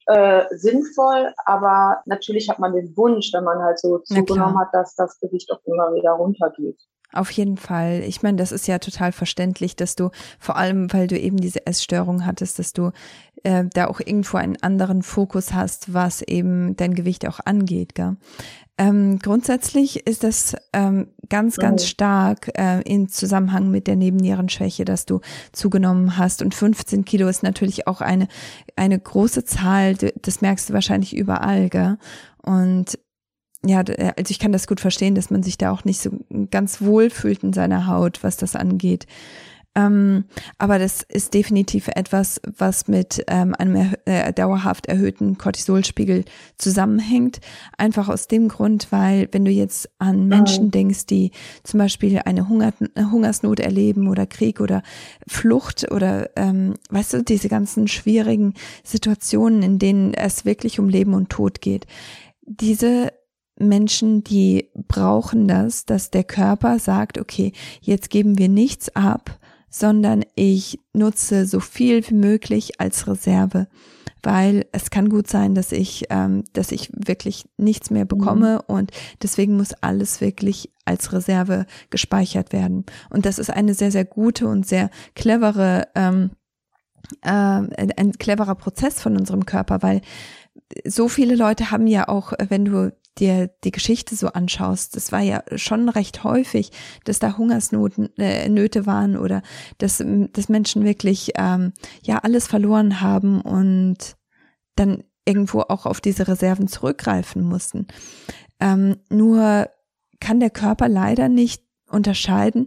S2: äh, sinnvoll, aber natürlich hat man den Wunsch, wenn man halt so zugenommen hat, dass das Gewicht auch immer wieder runtergeht.
S1: Auf jeden Fall. Ich meine, das ist ja total verständlich, dass du, vor allem weil du eben diese Essstörung hattest, dass du äh, da auch irgendwo einen anderen Fokus hast, was eben dein Gewicht auch angeht. Gell? Ähm, grundsätzlich ist das ähm, ganz, ganz stark äh, in Zusammenhang mit der Nebennierenschwäche, dass du zugenommen hast. Und 15 Kilo ist natürlich auch eine, eine große Zahl. Das merkst du wahrscheinlich überall, gell? Und ja, also ich kann das gut verstehen, dass man sich da auch nicht so ganz wohl fühlt in seiner Haut, was das angeht. Ähm, aber das ist definitiv etwas, was mit ähm, einem äh, dauerhaft erhöhten Cortisolspiegel zusammenhängt. Einfach aus dem Grund, weil wenn du jetzt an Menschen oh. denkst, die zum Beispiel eine Hunger Hungersnot erleben oder Krieg oder Flucht oder ähm, weißt du, diese ganzen schwierigen Situationen, in denen es wirklich um Leben und Tod geht. Diese Menschen, die brauchen das, dass der Körper sagt, okay, jetzt geben wir nichts ab, sondern ich nutze so viel wie möglich als Reserve, weil es kann gut sein, dass ich, ähm, dass ich wirklich nichts mehr bekomme mhm. und deswegen muss alles wirklich als Reserve gespeichert werden. Und das ist eine sehr, sehr gute und sehr clevere, ähm, äh, ein cleverer Prozess von unserem Körper, weil so viele Leute haben ja auch, wenn du dir die Geschichte so anschaust, das war ja schon recht häufig, dass da Hungersnoten äh, Nöte waren oder dass, dass Menschen wirklich ähm, ja alles verloren haben und dann irgendwo auch auf diese Reserven zurückgreifen mussten. Ähm, nur kann der Körper leider nicht unterscheiden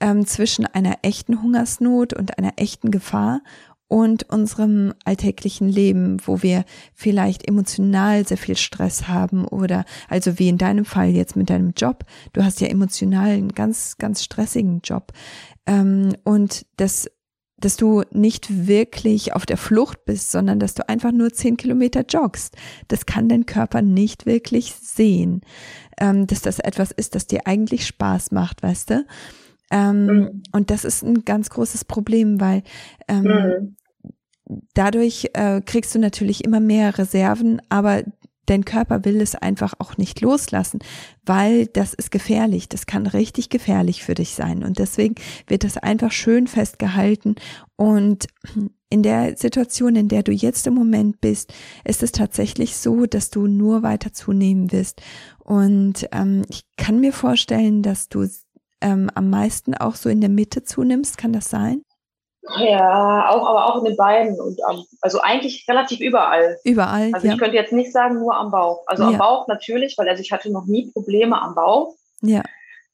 S1: ähm, zwischen einer echten Hungersnot und einer echten Gefahr und unserem alltäglichen Leben, wo wir vielleicht emotional sehr viel Stress haben oder also wie in deinem Fall jetzt mit deinem Job. Du hast ja emotional einen ganz, ganz stressigen Job. Ähm, und das dass du nicht wirklich auf der Flucht bist, sondern dass du einfach nur zehn Kilometer joggst. Das kann dein Körper nicht wirklich sehen, ähm, dass das etwas ist, das dir eigentlich Spaß macht, weißt du? Ähm, mhm. Und das ist ein ganz großes Problem, weil ähm, mhm. Dadurch äh, kriegst du natürlich immer mehr Reserven, aber dein Körper will es einfach auch nicht loslassen, weil das ist gefährlich. Das kann richtig gefährlich für dich sein. Und deswegen wird das einfach schön festgehalten. Und in der Situation, in der du jetzt im Moment bist, ist es tatsächlich so, dass du nur weiter zunehmen wirst. Und ähm, ich kann mir vorstellen, dass du ähm, am meisten auch so in der Mitte zunimmst. Kann das sein?
S2: Ja, auch, aber auch in den Beinen und am, also eigentlich relativ überall.
S1: Überall.
S2: Also ja. ich könnte jetzt nicht sagen nur am Bauch. Also ja. am Bauch natürlich, weil also ich hatte noch nie Probleme am Bauch.
S1: Ja.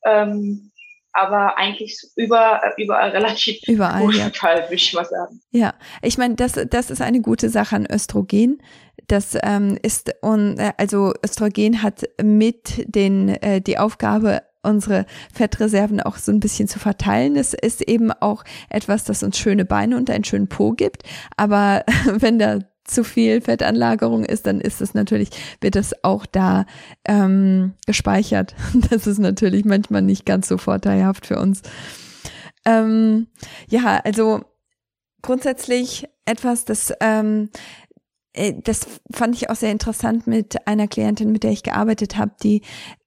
S2: Ähm, aber eigentlich über, überall relativ
S1: überall, gut ja.
S2: verteilt, würde ich mal sagen.
S1: Ja, ich meine, das, das ist eine gute Sache an Östrogen. Das ähm, ist und äh, also Östrogen hat mit den äh, die Aufgabe unsere Fettreserven auch so ein bisschen zu verteilen. Es ist eben auch etwas, das uns schöne Beine und einen schönen Po gibt. Aber wenn da zu viel Fettanlagerung ist, dann ist es natürlich, wird es auch da ähm, gespeichert. Das ist natürlich manchmal nicht ganz so vorteilhaft für uns. Ähm, ja, also grundsätzlich etwas, das ähm, äh, das fand ich auch sehr interessant mit einer Klientin, mit der ich gearbeitet habe, die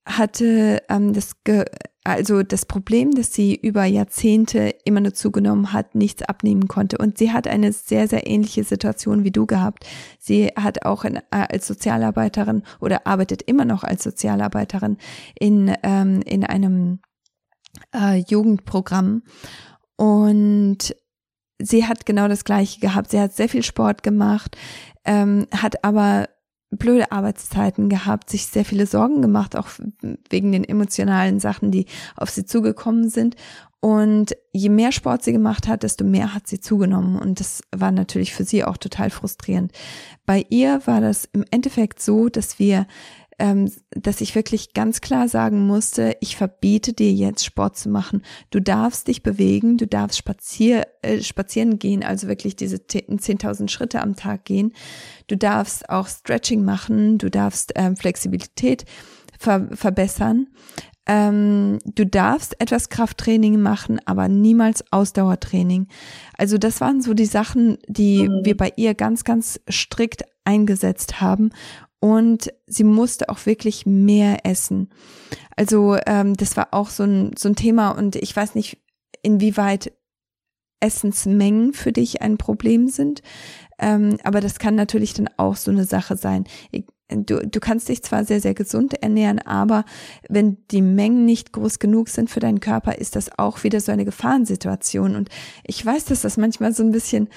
S1: hatte ähm, das ge also das Problem, dass sie über Jahrzehnte immer nur zugenommen hat, nichts abnehmen konnte. Und sie hat eine sehr, sehr ähnliche Situation wie du gehabt. Sie hat auch in, äh, als Sozialarbeiterin oder arbeitet immer noch als Sozialarbeiterin in, ähm, in einem äh, Jugendprogramm. Und sie hat genau das Gleiche gehabt. Sie hat sehr viel Sport gemacht, ähm, hat aber blöde Arbeitszeiten gehabt, sich sehr viele Sorgen gemacht, auch wegen den emotionalen Sachen, die auf sie zugekommen sind. Und je mehr Sport sie gemacht hat, desto mehr hat sie zugenommen. Und das war natürlich für sie auch total frustrierend. Bei ihr war das im Endeffekt so, dass wir ähm, dass ich wirklich ganz klar sagen musste, ich verbiete dir jetzt Sport zu machen. Du darfst dich bewegen, du darfst spazier, äh, spazieren gehen, also wirklich diese 10.000 Schritte am Tag gehen. Du darfst auch Stretching machen, du darfst ähm, Flexibilität ver verbessern. ähm, du darfst etwas Krafttraining machen, aber niemals Ausdauertraining. Also das waren so die Sachen, die mhm. wir bei ihr ganz, ganz strikt eingesetzt haben. Und sie musste auch wirklich mehr essen. Also ähm, das war auch so ein, so ein Thema und ich weiß nicht, inwieweit Essensmengen für dich ein Problem sind. Ähm, aber das kann natürlich dann auch so eine Sache sein. Ich, du, du kannst dich zwar sehr, sehr gesund ernähren, aber wenn die Mengen nicht groß genug sind für deinen Körper, ist das auch wieder so eine Gefahrensituation. Und ich weiß, dass das manchmal so ein bisschen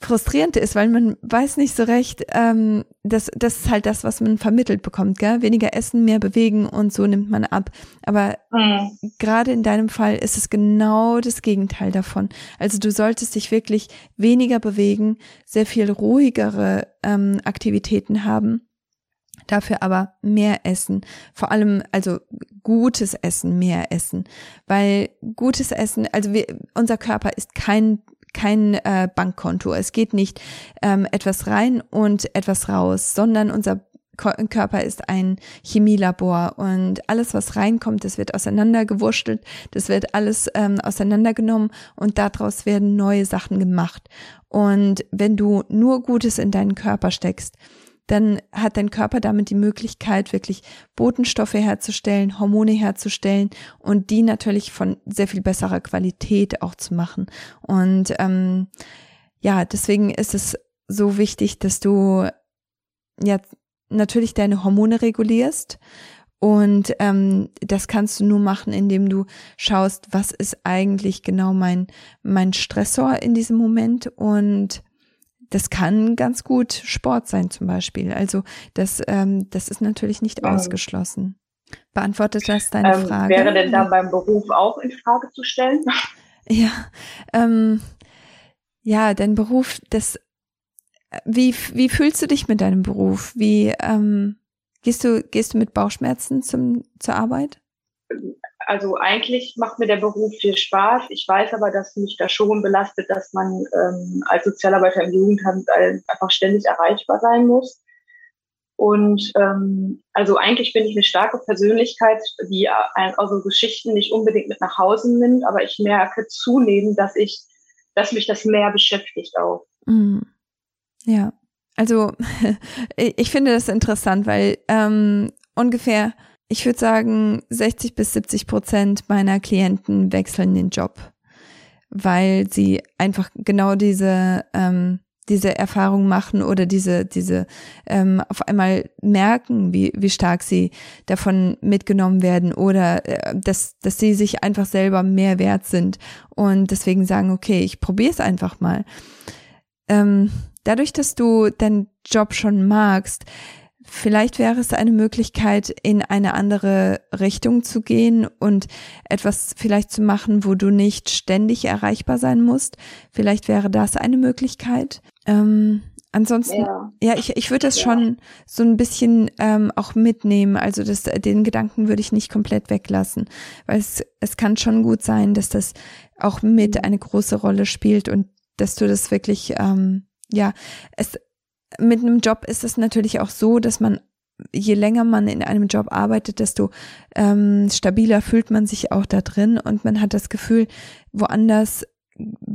S1: frustrierend ist, weil man weiß nicht so recht, ähm, das, das ist halt das, was man vermittelt bekommt, gell? Weniger essen, mehr bewegen und so nimmt man ab. Aber mhm. gerade in deinem Fall ist es genau das Gegenteil davon. Also du solltest dich wirklich weniger bewegen, sehr viel ruhigere ähm, Aktivitäten haben dafür aber mehr essen. Vor allem, also gutes Essen, mehr essen. Weil gutes Essen, also wir, unser Körper ist kein kein äh, Bankkonto. Es geht nicht ähm, etwas rein und etwas raus, sondern unser Körper ist ein Chemielabor und alles, was reinkommt, das wird auseinandergewurschtelt, das wird alles ähm, auseinandergenommen und daraus werden neue Sachen gemacht. Und wenn du nur Gutes in deinen Körper steckst, dann hat dein Körper damit die Möglichkeit, wirklich Botenstoffe herzustellen, Hormone herzustellen und die natürlich von sehr viel besserer Qualität auch zu machen. Und ähm, ja, deswegen ist es so wichtig, dass du ja natürlich deine Hormone regulierst. Und ähm, das kannst du nur machen, indem du schaust, was ist eigentlich genau mein, mein Stressor in diesem Moment und das kann ganz gut Sport sein zum Beispiel. Also das, ähm, das ist natürlich nicht ja. ausgeschlossen. Beantwortet das deine ähm, Frage?
S2: Wäre denn da beim Beruf auch in Frage zu stellen?
S1: Ja, ähm, ja, dein Beruf, das, wie, wie fühlst du dich mit deinem Beruf? Wie, ähm, gehst du, gehst du mit Bauchschmerzen zum, zur Arbeit?
S2: Also eigentlich macht mir der Beruf viel Spaß. Ich weiß aber, dass mich da schon belastet, dass man ähm, als Sozialarbeiter im Jugendamt einfach ständig erreichbar sein muss. Und ähm, also eigentlich bin ich eine starke Persönlichkeit, die also Geschichten nicht unbedingt mit nach Hause nimmt, aber ich merke zunehmend, dass ich, dass mich das mehr beschäftigt auch.
S1: Mm. Ja, also ich finde das interessant, weil ähm, ungefähr ich würde sagen, 60 bis 70 Prozent meiner Klienten wechseln den Job, weil sie einfach genau diese ähm, diese Erfahrung machen oder diese diese ähm, auf einmal merken, wie wie stark sie davon mitgenommen werden oder äh, dass dass sie sich einfach selber mehr wert sind und deswegen sagen, okay, ich probiere es einfach mal. Ähm, dadurch, dass du deinen Job schon magst, Vielleicht wäre es eine Möglichkeit, in eine andere Richtung zu gehen und etwas vielleicht zu machen, wo du nicht ständig erreichbar sein musst. Vielleicht wäre das eine Möglichkeit. Ähm, ansonsten, ja, ja ich, ich würde das ja. schon so ein bisschen ähm, auch mitnehmen. Also das, den Gedanken würde ich nicht komplett weglassen, weil es, es kann schon gut sein, dass das auch mit mhm. eine große Rolle spielt und dass du das wirklich, ähm, ja, es, mit einem Job ist es natürlich auch so, dass man je länger man in einem Job arbeitet, desto ähm, stabiler fühlt man sich auch da drin und man hat das Gefühl, woanders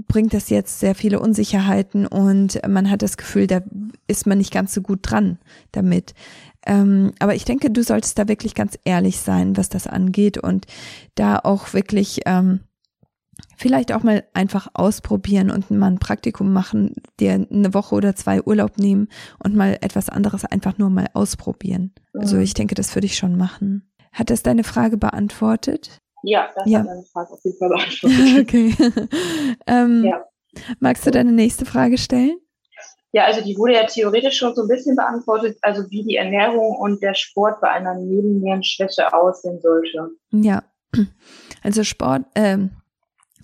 S1: bringt das jetzt sehr viele Unsicherheiten und man hat das Gefühl, da ist man nicht ganz so gut dran damit. Ähm, aber ich denke, du solltest da wirklich ganz ehrlich sein, was das angeht und da auch wirklich ähm, vielleicht auch mal einfach ausprobieren und mal ein Praktikum machen, dir eine Woche oder zwei Urlaub nehmen und mal etwas anderes einfach nur mal ausprobieren. Also mhm. Also ich denke, das würde ich schon machen. Hat das deine Frage beantwortet?
S2: Ja, das ja. hat meine Frage auf jeden Fall beantwortet.
S1: okay. ähm, ja. Magst du deine nächste Frage stellen?
S2: Ja, also die wurde ja theoretisch schon so ein bisschen beantwortet, also wie die Ernährung und der Sport bei einer Nebennierenschwäche aussehen sollte.
S1: Ja, also Sport, ähm,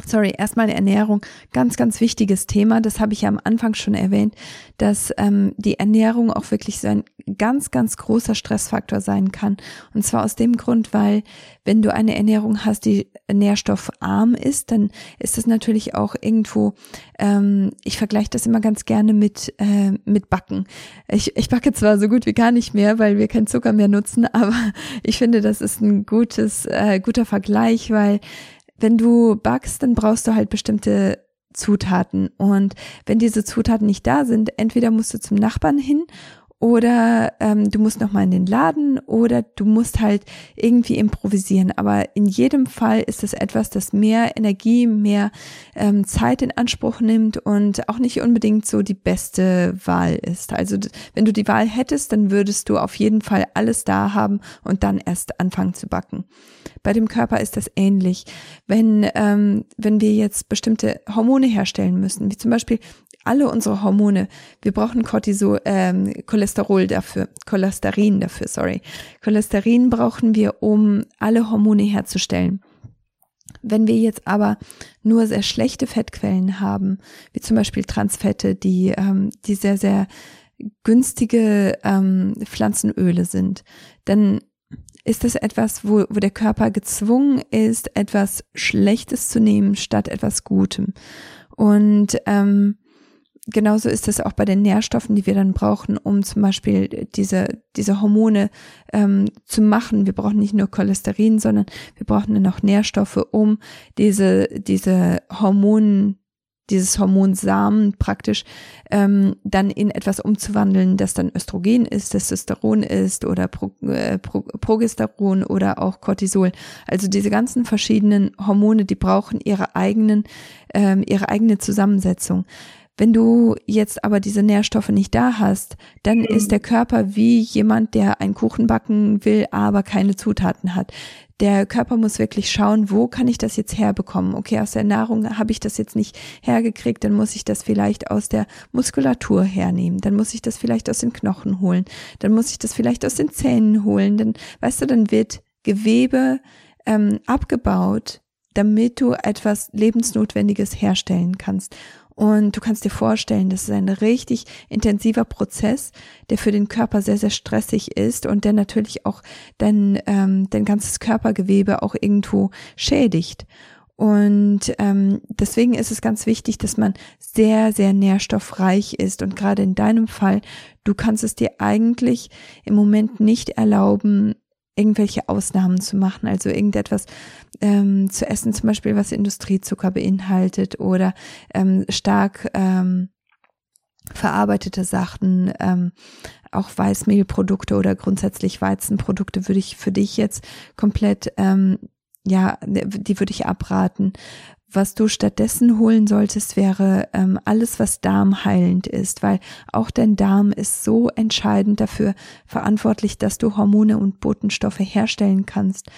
S1: sorry, erstmal Ernährung, ganz, ganz wichtiges Thema. Das habe ich ja am Anfang schon erwähnt, dass ähm, die Ernährung auch wirklich so ein ganz, ganz großer Stressfaktor sein kann. Und zwar aus dem Grund, weil wenn du eine Ernährung hast, die nährstoffarm ist, dann ist das natürlich auch irgendwo, ähm, ich vergleiche das immer ganz gerne mit, äh, mit Backen. Ich, ich backe zwar so gut wie gar nicht mehr, weil wir keinen Zucker mehr nutzen, aber ich finde, das ist ein gutes, äh, guter Vergleich, weil wenn du backst, dann brauchst du halt bestimmte Zutaten. Und wenn diese Zutaten nicht da sind, entweder musst du zum Nachbarn hin oder ähm, du musst noch mal in den Laden oder du musst halt irgendwie improvisieren. Aber in jedem Fall ist es etwas, das mehr Energie, mehr ähm, Zeit in Anspruch nimmt und auch nicht unbedingt so die beste Wahl ist. Also wenn du die Wahl hättest, dann würdest du auf jeden Fall alles da haben und dann erst anfangen zu backen. Bei dem Körper ist das ähnlich. Wenn ähm, wenn wir jetzt bestimmte Hormone herstellen müssen, wie zum Beispiel alle unsere Hormone, wir brauchen Cortisol, ähm, Cholesterol dafür, Cholesterin dafür, sorry. Cholesterin brauchen wir, um alle Hormone herzustellen. Wenn wir jetzt aber nur sehr schlechte Fettquellen haben, wie zum Beispiel Transfette, die, ähm, die sehr, sehr günstige ähm, Pflanzenöle sind, dann ist das etwas, wo, wo der Körper gezwungen ist, etwas Schlechtes zu nehmen statt etwas Gutem. Und ähm, genauso ist es auch bei den Nährstoffen, die wir dann brauchen, um zum Beispiel diese, diese Hormone ähm, zu machen. Wir brauchen nicht nur Cholesterin, sondern wir brauchen dann auch Nährstoffe, um diese, diese Hormonen, dieses Hormonsamen praktisch ähm, dann in etwas umzuwandeln, das dann Östrogen ist, Testosteron ist oder Pro, äh, Pro, Progesteron oder auch Cortisol. Also diese ganzen verschiedenen Hormone, die brauchen ihre eigenen, ähm, ihre eigene Zusammensetzung. Wenn du jetzt aber diese Nährstoffe nicht da hast, dann ist der Körper wie jemand, der einen Kuchen backen will, aber keine Zutaten hat. Der Körper muss wirklich schauen, wo kann ich das jetzt herbekommen? Okay, aus der Nahrung habe ich das jetzt nicht hergekriegt, dann muss ich das vielleicht aus der Muskulatur hernehmen, dann muss ich das vielleicht aus den Knochen holen, dann muss ich das vielleicht aus den Zähnen holen, dann, weißt du, dann wird Gewebe ähm, abgebaut, damit du etwas Lebensnotwendiges herstellen kannst. Und du kannst dir vorstellen, das ist ein richtig intensiver Prozess, der für den Körper sehr, sehr stressig ist und der natürlich auch dein, ähm, dein ganzes Körpergewebe auch irgendwo schädigt. Und ähm, deswegen ist es ganz wichtig, dass man sehr, sehr nährstoffreich ist. Und gerade in deinem Fall, du kannst es dir eigentlich im Moment nicht erlauben, irgendwelche Ausnahmen zu machen, also irgendetwas ähm, zu essen, zum Beispiel was Industriezucker beinhaltet oder ähm, stark ähm, verarbeitete Sachen, ähm, auch Weißmehlprodukte oder grundsätzlich Weizenprodukte würde ich für dich jetzt komplett, ähm, ja, die würde ich abraten. Was du stattdessen holen solltest, wäre ähm, alles, was darmheilend ist, weil auch dein Darm ist so entscheidend dafür verantwortlich, dass du Hormone und Botenstoffe herstellen kannst.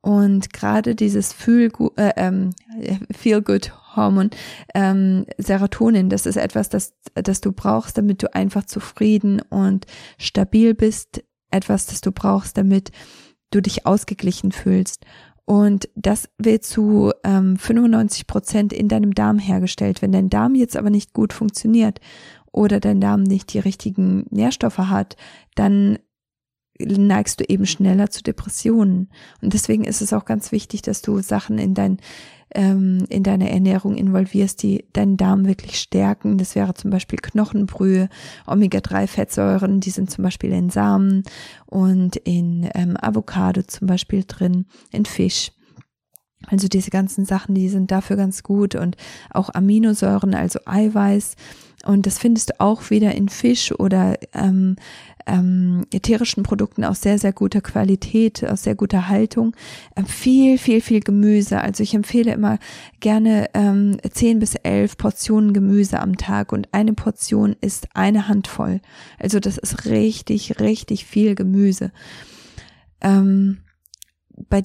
S1: Und gerade dieses Feel, äh, ähm, Feel Good Hormon, ähm, Serotonin, das ist etwas, das, das du brauchst, damit du einfach zufrieden und stabil bist. Etwas, das du brauchst, damit du dich ausgeglichen fühlst. Und das wird zu ähm, 95 Prozent in deinem Darm hergestellt. Wenn dein Darm jetzt aber nicht gut funktioniert oder dein Darm nicht die richtigen Nährstoffe hat, dann neigst du eben schneller zu Depressionen. Und deswegen ist es auch ganz wichtig, dass du Sachen in dein ähm, in deine Ernährung involvierst, die deinen Darm wirklich stärken. Das wäre zum Beispiel Knochenbrühe, Omega-3-Fettsäuren, die sind zum Beispiel in Samen und in ähm, Avocado zum Beispiel drin, in Fisch. Also diese ganzen Sachen, die sind dafür ganz gut und auch Aminosäuren, also Eiweiß. Und das findest du auch wieder in Fisch oder ähm, ähm, ätherischen Produkten aus sehr, sehr guter Qualität, aus sehr guter Haltung. Ähm, viel, viel, viel Gemüse. Also ich empfehle immer gerne ähm, 10 bis 11 Portionen Gemüse am Tag und eine Portion ist eine Handvoll. Also das ist richtig, richtig viel Gemüse. Ähm, bei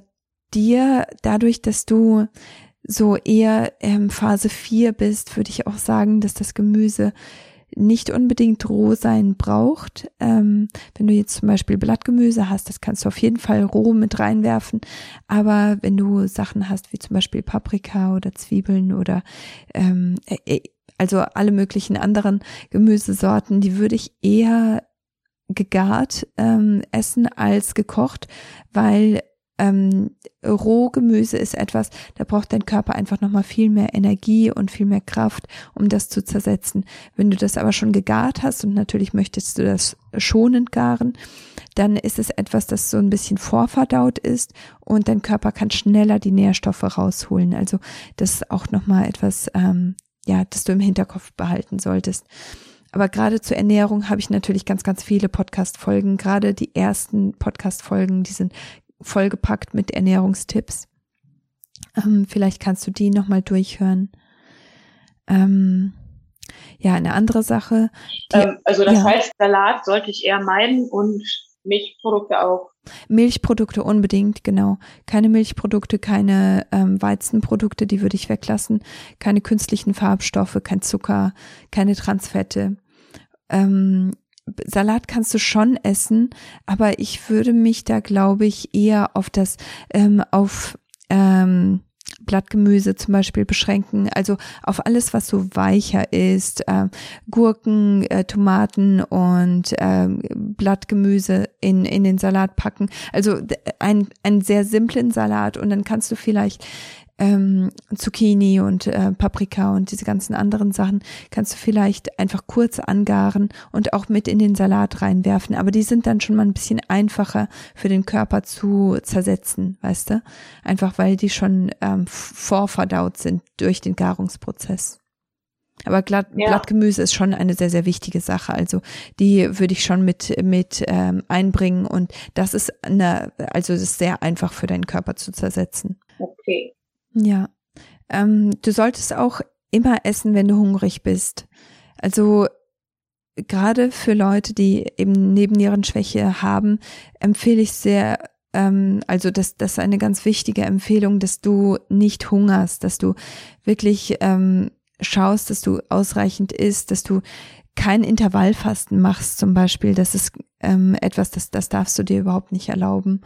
S1: dir, dadurch, dass du so eher ähm, Phase 4 bist, würde ich auch sagen, dass das Gemüse nicht unbedingt roh sein braucht. Ähm, wenn du jetzt zum Beispiel Blattgemüse hast, das kannst du auf jeden Fall roh mit reinwerfen. Aber wenn du Sachen hast wie zum Beispiel Paprika oder Zwiebeln oder ähm, äh, äh, also alle möglichen anderen Gemüsesorten, die würde ich eher gegart ähm, essen als gekocht, weil ähm, Rohgemüse ist etwas, da braucht dein Körper einfach nochmal viel mehr Energie und viel mehr Kraft, um das zu zersetzen. Wenn du das aber schon gegart hast und natürlich möchtest du das schonend garen, dann ist es etwas, das so ein bisschen vorverdaut ist und dein Körper kann schneller die Nährstoffe rausholen. Also das ist auch nochmal etwas, ähm, ja, das du im Hinterkopf behalten solltest. Aber gerade zur Ernährung habe ich natürlich ganz, ganz viele Podcast-Folgen. Gerade die ersten Podcast-Folgen, die sind vollgepackt mit Ernährungstipps. Ähm, vielleicht kannst du die nochmal durchhören. Ähm, ja, eine andere Sache.
S2: Die, ähm, also das ja. heißt, Salat sollte ich eher meiden und Milchprodukte auch.
S1: Milchprodukte unbedingt, genau. Keine Milchprodukte, keine ähm, Weizenprodukte, die würde ich weglassen. Keine künstlichen Farbstoffe, kein Zucker, keine Transfette. Ähm, Salat kannst du schon essen, aber ich würde mich da, glaube ich, eher auf das, ähm, auf ähm, Blattgemüse zum Beispiel beschränken, also auf alles, was so weicher ist, äh, Gurken, äh, Tomaten und äh, Blattgemüse in, in den Salat packen. Also ein, einen sehr simplen Salat und dann kannst du vielleicht ähm, Zucchini und äh, Paprika und diese ganzen anderen Sachen kannst du vielleicht einfach kurz angaren und auch mit in den Salat reinwerfen. Aber die sind dann schon mal ein bisschen einfacher für den Körper zu zersetzen, weißt du? Einfach weil die schon ähm, vorverdaut sind durch den Garungsprozess. Aber Glatt, ja. Blattgemüse ist schon eine sehr, sehr wichtige Sache. Also die würde ich schon mit, mit ähm, einbringen und das ist eine, also es ist sehr einfach für deinen Körper zu zersetzen.
S2: Okay.
S1: Ja. Ähm, du solltest auch immer essen, wenn du hungrig bist. Also gerade für Leute, die eben Nebennierenschwäche haben, empfehle ich sehr, ähm, also das, das ist eine ganz wichtige Empfehlung, dass du nicht hungerst, dass du wirklich ähm, schaust, dass du ausreichend isst, dass du kein Intervallfasten machst zum Beispiel. Das ist ähm, etwas, das, das darfst du dir überhaupt nicht erlauben.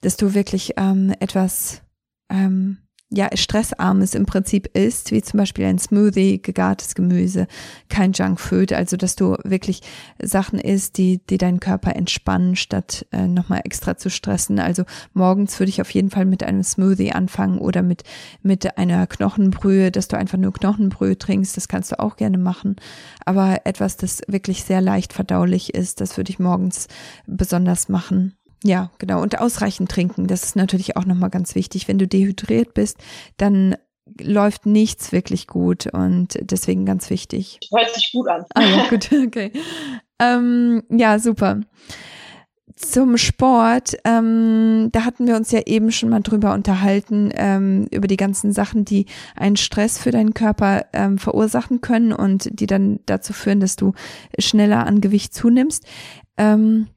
S1: Dass du wirklich ähm, etwas ähm, ja, stressarmes im Prinzip ist, wie zum Beispiel ein Smoothie, gegartes Gemüse, kein Junkfood, also dass du wirklich Sachen isst, die, die deinen Körper entspannen, statt äh, nochmal extra zu stressen. Also morgens würde ich auf jeden Fall mit einem Smoothie anfangen oder mit, mit einer Knochenbrühe, dass du einfach nur Knochenbrühe trinkst, das kannst du auch gerne machen. Aber etwas, das wirklich sehr leicht verdaulich ist, das würde ich morgens besonders machen. Ja, genau. Und ausreichend trinken, das ist natürlich auch nochmal ganz wichtig. Wenn du dehydriert bist, dann läuft nichts wirklich gut und deswegen ganz wichtig.
S2: Hört sich gut an.
S1: Ah ja, gut, okay. Ähm, ja, super. Zum Sport, ähm, da hatten wir uns ja eben schon mal drüber unterhalten, ähm, über die ganzen Sachen, die einen Stress für deinen Körper ähm, verursachen können und die dann dazu führen, dass du schneller an Gewicht zunimmst. Ähm,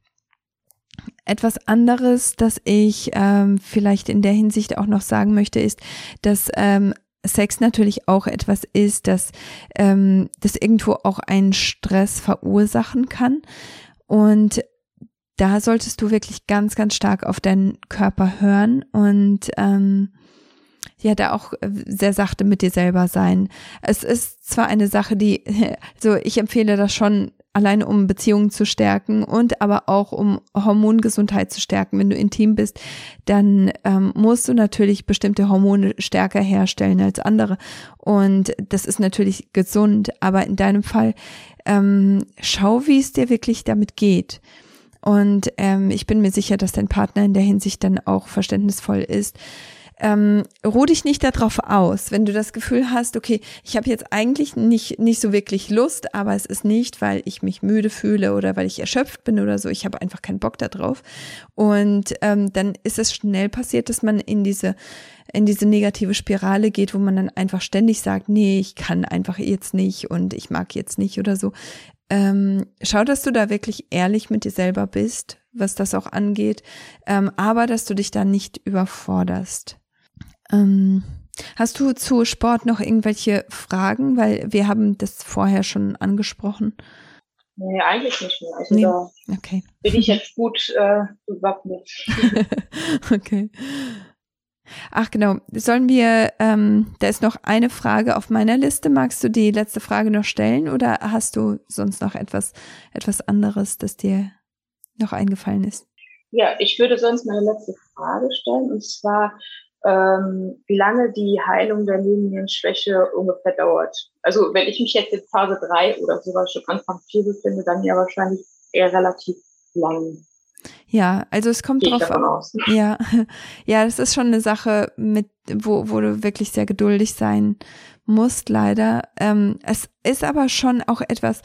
S1: etwas anderes, das ich ähm, vielleicht in der Hinsicht auch noch sagen möchte, ist, dass ähm, Sex natürlich auch etwas ist, das, ähm, das irgendwo auch einen Stress verursachen kann. Und da solltest du wirklich ganz, ganz stark auf deinen Körper hören und ähm, ja, da auch sehr sachte mit dir selber sein. Es ist zwar eine Sache, die, also ich empfehle das schon alleine um Beziehungen zu stärken und aber auch um Hormongesundheit zu stärken. Wenn du intim bist, dann ähm, musst du natürlich bestimmte Hormone stärker herstellen als andere. Und das ist natürlich gesund, aber in deinem Fall ähm, schau, wie es dir wirklich damit geht. Und ähm, ich bin mir sicher, dass dein Partner in der Hinsicht dann auch verständnisvoll ist ähm, ruh dich nicht darauf aus. Wenn du das Gefühl hast, okay, ich habe jetzt eigentlich nicht, nicht so wirklich Lust, aber es ist nicht, weil ich mich müde fühle oder weil ich erschöpft bin oder so, ich habe einfach keinen Bock darauf. Und ähm, dann ist es schnell passiert, dass man in diese in diese negative Spirale geht, wo man dann einfach ständig sagt, nee, ich kann einfach jetzt nicht und ich mag jetzt nicht oder so. Ähm, schau, dass du da wirklich ehrlich mit dir selber bist, was das auch angeht, ähm, aber dass du dich da nicht überforderst. Ähm, Hast du zu Sport noch irgendwelche Fragen? Weil wir haben das vorher schon angesprochen.
S2: Nee, eigentlich nicht mehr. Also nee. da okay. bin ich jetzt gut äh, gewappnet.
S1: okay. Ach genau, sollen wir, ähm, da ist noch eine Frage auf meiner Liste. Magst du die letzte Frage noch stellen oder hast du sonst noch etwas, etwas anderes, das dir noch eingefallen ist?
S2: Ja, ich würde sonst meine letzte Frage stellen und zwar, ähm, wie lange die Heilung der Nebennierenschwäche ungefähr dauert. Also wenn ich mich jetzt in Phase 3 oder sogar schon Anfang 4 befinde, dann ja wahrscheinlich eher relativ lang.
S1: Ja, also es kommt drauf an. Ja, ja, das ist schon eine Sache, mit wo, wo du wirklich sehr geduldig sein musst, leider. Ähm, es ist aber schon auch etwas,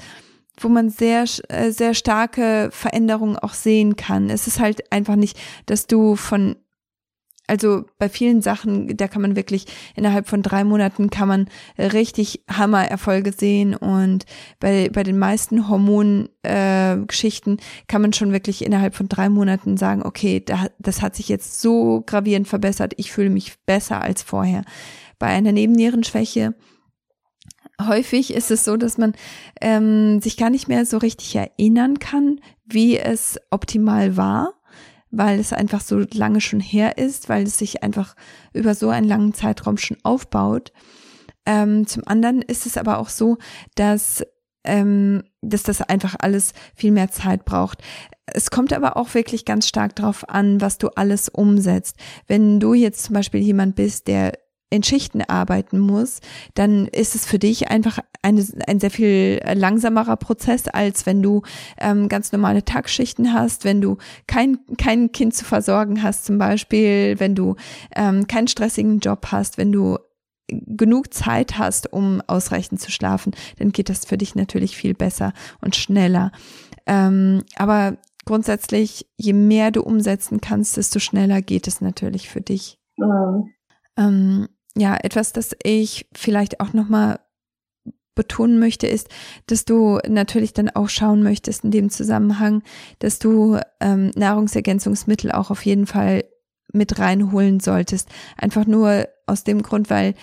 S1: wo man sehr, äh, sehr starke Veränderungen auch sehen kann. Es ist halt einfach nicht, dass du von also bei vielen Sachen, da kann man wirklich innerhalb von drei Monaten kann man richtig Hammererfolge sehen. Und bei, bei den meisten Hormongeschichten äh, kann man schon wirklich innerhalb von drei Monaten sagen, okay, da, das hat sich jetzt so gravierend verbessert, ich fühle mich besser als vorher. Bei einer Nebennierenschwäche häufig ist es so, dass man ähm, sich gar nicht mehr so richtig erinnern kann, wie es optimal war weil es einfach so lange schon her ist, weil es sich einfach über so einen langen Zeitraum schon aufbaut. Ähm, zum anderen ist es aber auch so, dass ähm, dass das einfach alles viel mehr Zeit braucht. Es kommt aber auch wirklich ganz stark darauf an, was du alles umsetzt. Wenn du jetzt zum Beispiel jemand bist, der in Schichten arbeiten muss, dann ist es für dich einfach eine, ein sehr viel langsamerer Prozess, als wenn du ähm, ganz normale Tagschichten hast, wenn du kein, kein Kind zu versorgen hast zum Beispiel, wenn du ähm, keinen stressigen Job hast, wenn du genug Zeit hast, um ausreichend zu schlafen, dann geht das für dich natürlich viel besser und schneller. Ähm, aber grundsätzlich, je mehr du umsetzen kannst, desto schneller geht es natürlich für dich. Mhm. Ähm, ja, etwas, das ich vielleicht auch nochmal betonen möchte, ist, dass du natürlich dann auch schauen möchtest in dem Zusammenhang, dass du ähm, Nahrungsergänzungsmittel auch auf jeden Fall mit reinholen solltest. Einfach nur aus dem Grund, weil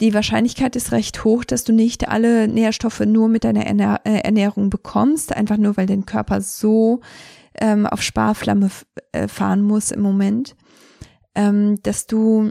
S1: die Wahrscheinlichkeit ist recht hoch, dass du nicht alle Nährstoffe nur mit deiner äh, Ernährung bekommst, einfach nur weil dein Körper so ähm, auf Sparflamme äh, fahren muss im Moment, ähm, dass du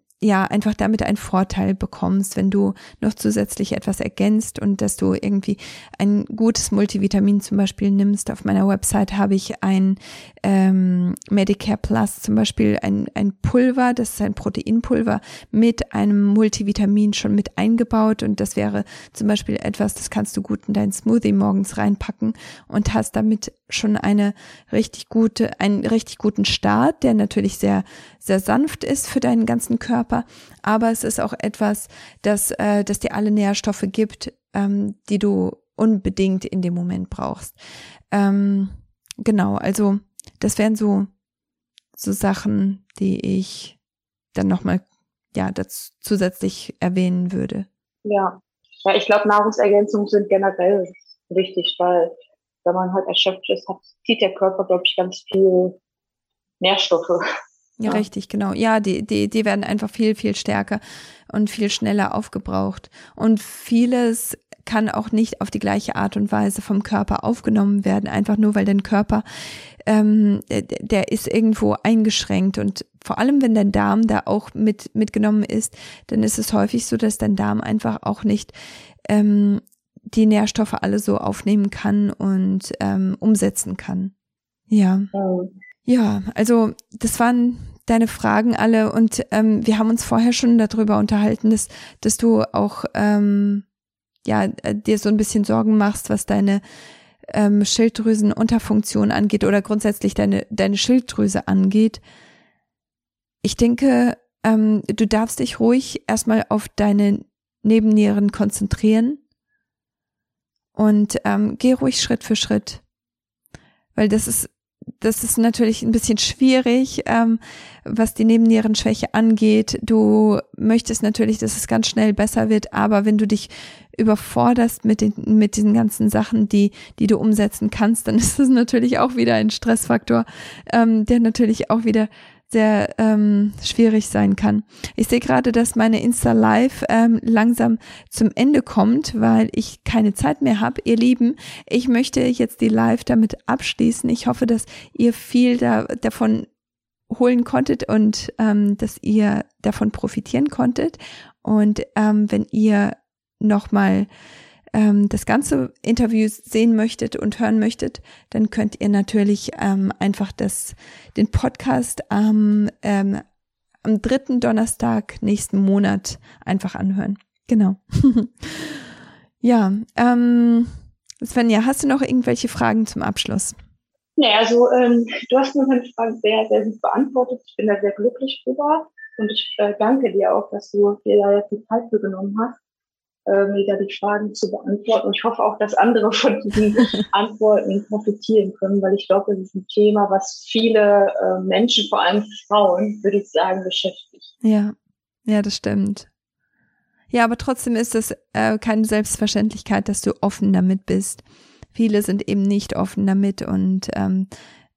S1: ja einfach damit einen Vorteil bekommst, wenn du noch zusätzlich etwas ergänzt und dass du irgendwie ein gutes Multivitamin zum Beispiel nimmst. Auf meiner Website habe ich ein ähm, Medicare Plus zum Beispiel ein, ein Pulver, das ist ein Proteinpulver mit einem Multivitamin schon mit eingebaut und das wäre zum Beispiel etwas, das kannst du gut in deinen Smoothie morgens reinpacken und hast damit schon eine richtig gute, einen richtig guten Start, der natürlich sehr, sehr sanft ist für deinen ganzen Körper, aber es ist auch etwas, das, äh, das dir alle Nährstoffe gibt, ähm, die du unbedingt in dem Moment brauchst. Ähm, genau, also das wären so, so Sachen, die ich dann nochmal, ja, zusätzlich erwähnen würde.
S2: Ja, ja ich glaube, Nahrungsergänzungen sind generell wichtig, weil wenn man halt erschöpft ist, hat, zieht der Körper, glaube ich, ganz viel Nährstoffe.
S1: Ja, ja, richtig, genau. Ja, die, die, die werden einfach viel, viel stärker und viel schneller aufgebraucht. Und vieles kann auch nicht auf die gleiche Art und Weise vom Körper aufgenommen werden, einfach nur weil dein Körper, ähm, der ist irgendwo eingeschränkt und vor allem wenn dein Darm da auch mit mitgenommen ist, dann ist es häufig so, dass dein Darm einfach auch nicht ähm, die Nährstoffe alle so aufnehmen kann und ähm, umsetzen kann. Ja. Ja, also das waren deine Fragen alle und ähm, wir haben uns vorher schon darüber unterhalten, dass, dass du auch ähm, ja dir so ein bisschen Sorgen machst, was deine ähm, Schilddrüsenunterfunktion angeht oder grundsätzlich deine deine Schilddrüse angeht. Ich denke, ähm, du darfst dich ruhig erstmal auf deine Nebennieren konzentrieren und ähm, geh ruhig Schritt für Schritt. Weil das ist, das ist natürlich ein bisschen schwierig, ähm, was die Nebennierenschwäche angeht. Du möchtest natürlich, dass es ganz schnell besser wird, aber wenn du dich überforderst mit den, mit diesen ganzen Sachen, die, die du umsetzen kannst, dann ist das natürlich auch wieder ein Stressfaktor, ähm, der natürlich auch wieder sehr ähm, schwierig sein kann. Ich sehe gerade, dass meine Insta Live ähm, langsam zum Ende kommt, weil ich keine Zeit mehr habe. Ihr Lieben, ich möchte jetzt die Live damit abschließen. Ich hoffe, dass ihr viel da, davon holen konntet und ähm, dass ihr davon profitieren konntet. Und ähm, wenn ihr nochmal ähm, das ganze Interview sehen möchtet und hören möchtet, dann könnt ihr natürlich ähm, einfach das, den Podcast am, ähm, am dritten Donnerstag nächsten Monat einfach anhören. Genau. ja, ähm, Svenja, hast du noch irgendwelche Fragen zum Abschluss?
S2: Nee, also ähm, du hast mir meine Frage sehr, sehr gut beantwortet. Ich bin da sehr glücklich drüber. Und ich äh, danke dir auch, dass du dir da jetzt die Zeit für genommen hast äh, mir da die Fragen zu beantworten. Und ich hoffe auch, dass andere von diesen Antworten profitieren können, weil ich glaube, das ist ein Thema, was viele äh, Menschen, vor allem Frauen, würde ich sagen, beschäftigt.
S1: Ja, ja, das stimmt. Ja, aber trotzdem ist es äh, keine Selbstverständlichkeit, dass du offen damit bist. Viele sind eben nicht offen damit und ähm,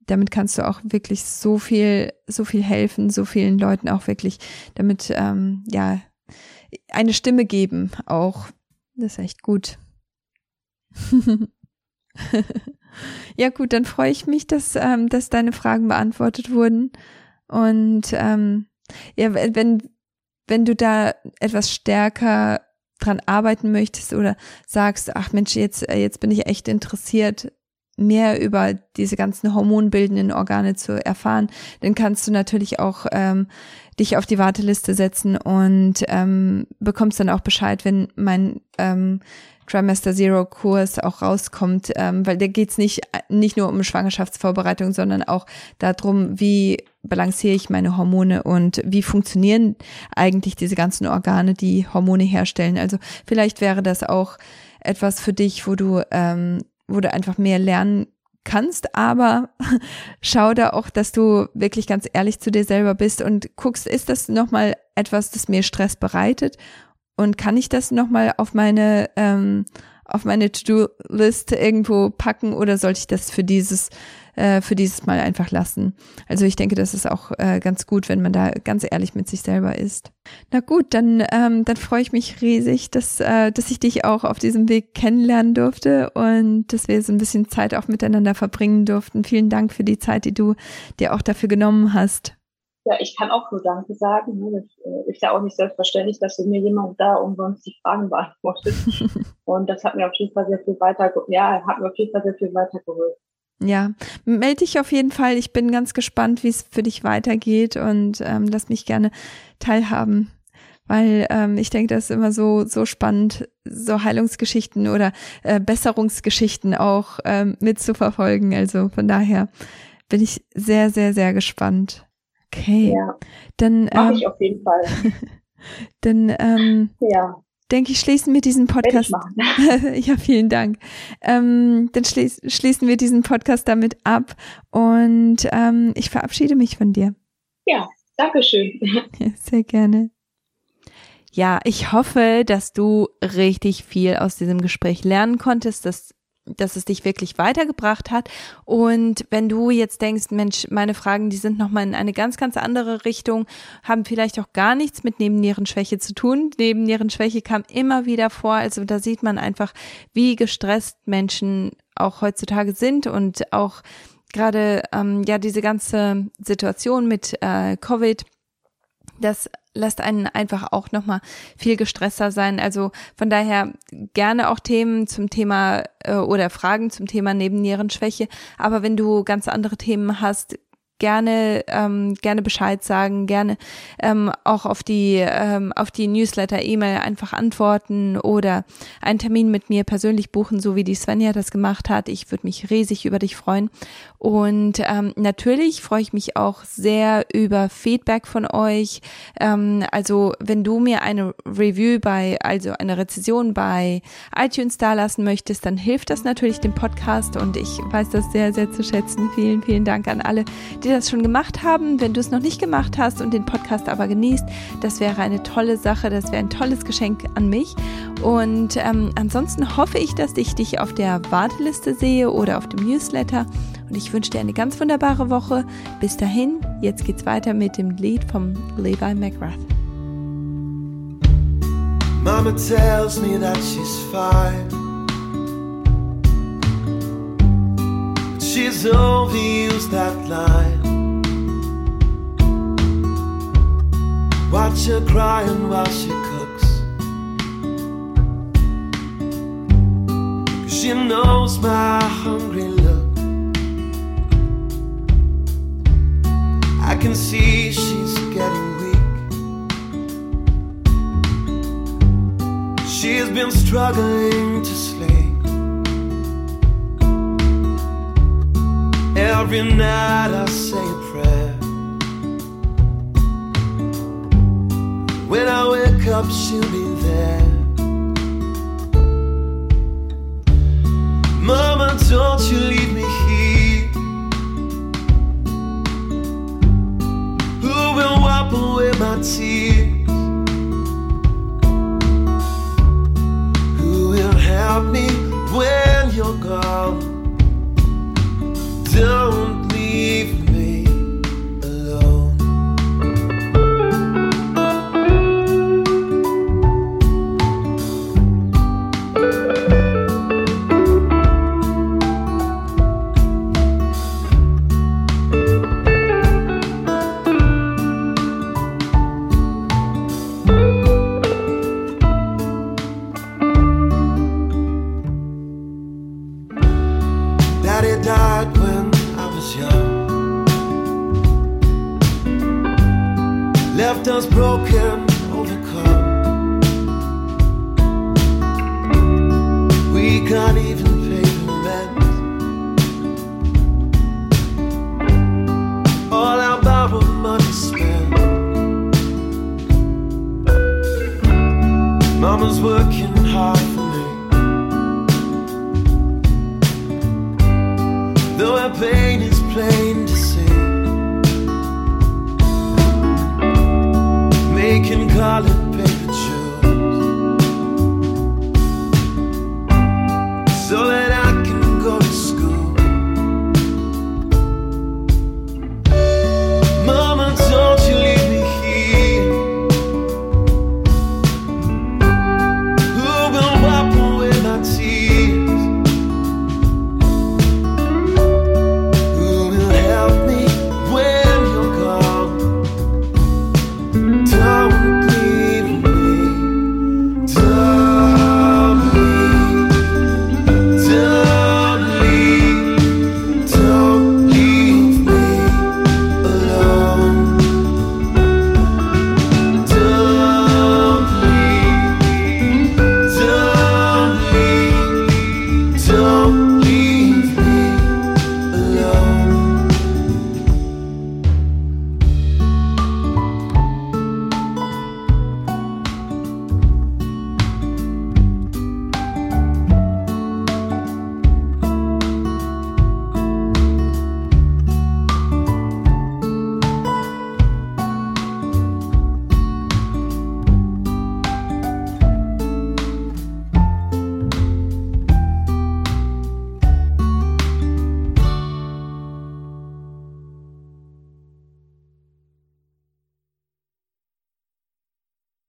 S1: damit kannst du auch wirklich so viel, so viel helfen, so vielen Leuten auch wirklich damit, ähm, ja, eine Stimme geben auch. Das ist echt gut. ja gut, dann freue ich mich, dass, ähm, dass deine Fragen beantwortet wurden. Und ähm, ja, wenn, wenn du da etwas stärker dran arbeiten möchtest oder sagst, ach Mensch, jetzt, äh, jetzt bin ich echt interessiert, mehr über diese ganzen hormonbildenden Organe zu erfahren, dann kannst du natürlich auch ähm, dich auf die Warteliste setzen und ähm, bekommst dann auch Bescheid, wenn mein ähm, Trimester Zero Kurs auch rauskommt, ähm, weil da geht's nicht, nicht nur um Schwangerschaftsvorbereitung, sondern auch darum, wie balanciere ich meine Hormone und wie funktionieren eigentlich diese ganzen Organe, die Hormone herstellen. Also vielleicht wäre das auch etwas für dich, wo du, ähm, wo du einfach mehr lernen kannst, aber schau da auch, dass du wirklich ganz ehrlich zu dir selber bist und guckst, ist das nochmal etwas, das mir Stress bereitet? Und kann ich das nochmal auf meine ähm, auf meine To-Do-List irgendwo packen oder sollte ich das für dieses äh, für dieses Mal einfach lassen. Also ich denke, das ist auch äh, ganz gut, wenn man da ganz ehrlich mit sich selber ist. Na gut, dann, ähm, dann freue ich mich riesig, dass, äh, dass ich dich auch auf diesem Weg kennenlernen durfte und dass wir so ein bisschen Zeit auch miteinander verbringen durften. Vielen Dank für die Zeit, die du dir auch dafür genommen hast.
S2: Ja, ich kann auch nur Danke sagen. Ne? Das äh, ist ja auch nicht selbstverständlich, dass mir jemand da umsonst die Fragen beantwortet. Und das hat mir auf jeden Fall sehr viel weiter, ja, hat mir auf jeden Fall sehr viel weitergeholfen.
S1: Ja, melde dich auf jeden Fall. Ich bin ganz gespannt, wie es für dich weitergeht und ähm, lass mich gerne teilhaben, weil ähm, ich denke, das ist immer so so spannend, so Heilungsgeschichten oder äh, Besserungsgeschichten auch ähm, mitzuverfolgen. Also von daher bin ich sehr sehr sehr gespannt. Okay,
S2: ja,
S1: dann
S2: ähm, ich auf jeden Fall.
S1: dann ähm,
S2: ja
S1: denke ich, schließen wir diesen Podcast. ja, vielen Dank. Ähm, dann schließ, schließen wir diesen Podcast damit ab und ähm, ich verabschiede mich von dir.
S2: Ja, danke schön.
S1: Sehr gerne. Ja, ich hoffe, dass du richtig viel aus diesem Gespräch lernen konntest, dass dass es dich wirklich weitergebracht hat. Und wenn du jetzt denkst, Mensch, meine Fragen, die sind nochmal in eine ganz, ganz andere Richtung, haben vielleicht auch gar nichts mit Nebennierenschwäche zu tun. Nebennierenschwäche kam immer wieder vor. Also da sieht man einfach, wie gestresst Menschen auch heutzutage sind und auch gerade ähm, ja diese ganze Situation mit äh, Covid das lässt einen einfach auch nochmal viel gestresster sein. Also von daher gerne auch Themen zum Thema äh, oder Fragen zum Thema Nebennierenschwäche. Aber wenn du ganz andere Themen hast, gerne ähm, gerne Bescheid sagen, gerne ähm, auch auf die ähm, auf die Newsletter E-Mail einfach antworten oder einen Termin mit mir persönlich buchen, so wie die Svenja das gemacht hat. Ich würde mich riesig über dich freuen und ähm, natürlich freue ich mich auch sehr über Feedback von euch. Ähm, also wenn du mir eine Review bei also eine Rezession bei iTunes da lassen möchtest, dann hilft das natürlich dem Podcast und ich weiß das sehr sehr zu schätzen. Vielen vielen Dank an alle die das schon gemacht haben. Wenn du es noch nicht gemacht hast und den Podcast aber genießt, das wäre eine tolle Sache, das wäre ein tolles Geschenk an mich.
S3: Und ähm, ansonsten hoffe ich, dass ich dich auf der Warteliste sehe oder auf dem Newsletter. Und ich wünsche dir eine ganz wunderbare Woche. Bis dahin, jetzt geht's weiter mit dem Lied vom Levi McGrath. Mama tells me that she's fine. She's overused that line. Watch her crying while she cooks. Cause she knows my hungry look. I can see she's getting weak. She's been struggling to sleep. Every night I say a prayer. When I wake up, she'll be there. Mama, don't you leave me here. Who will wipe away my tears? Who will help me when you're gone? zone.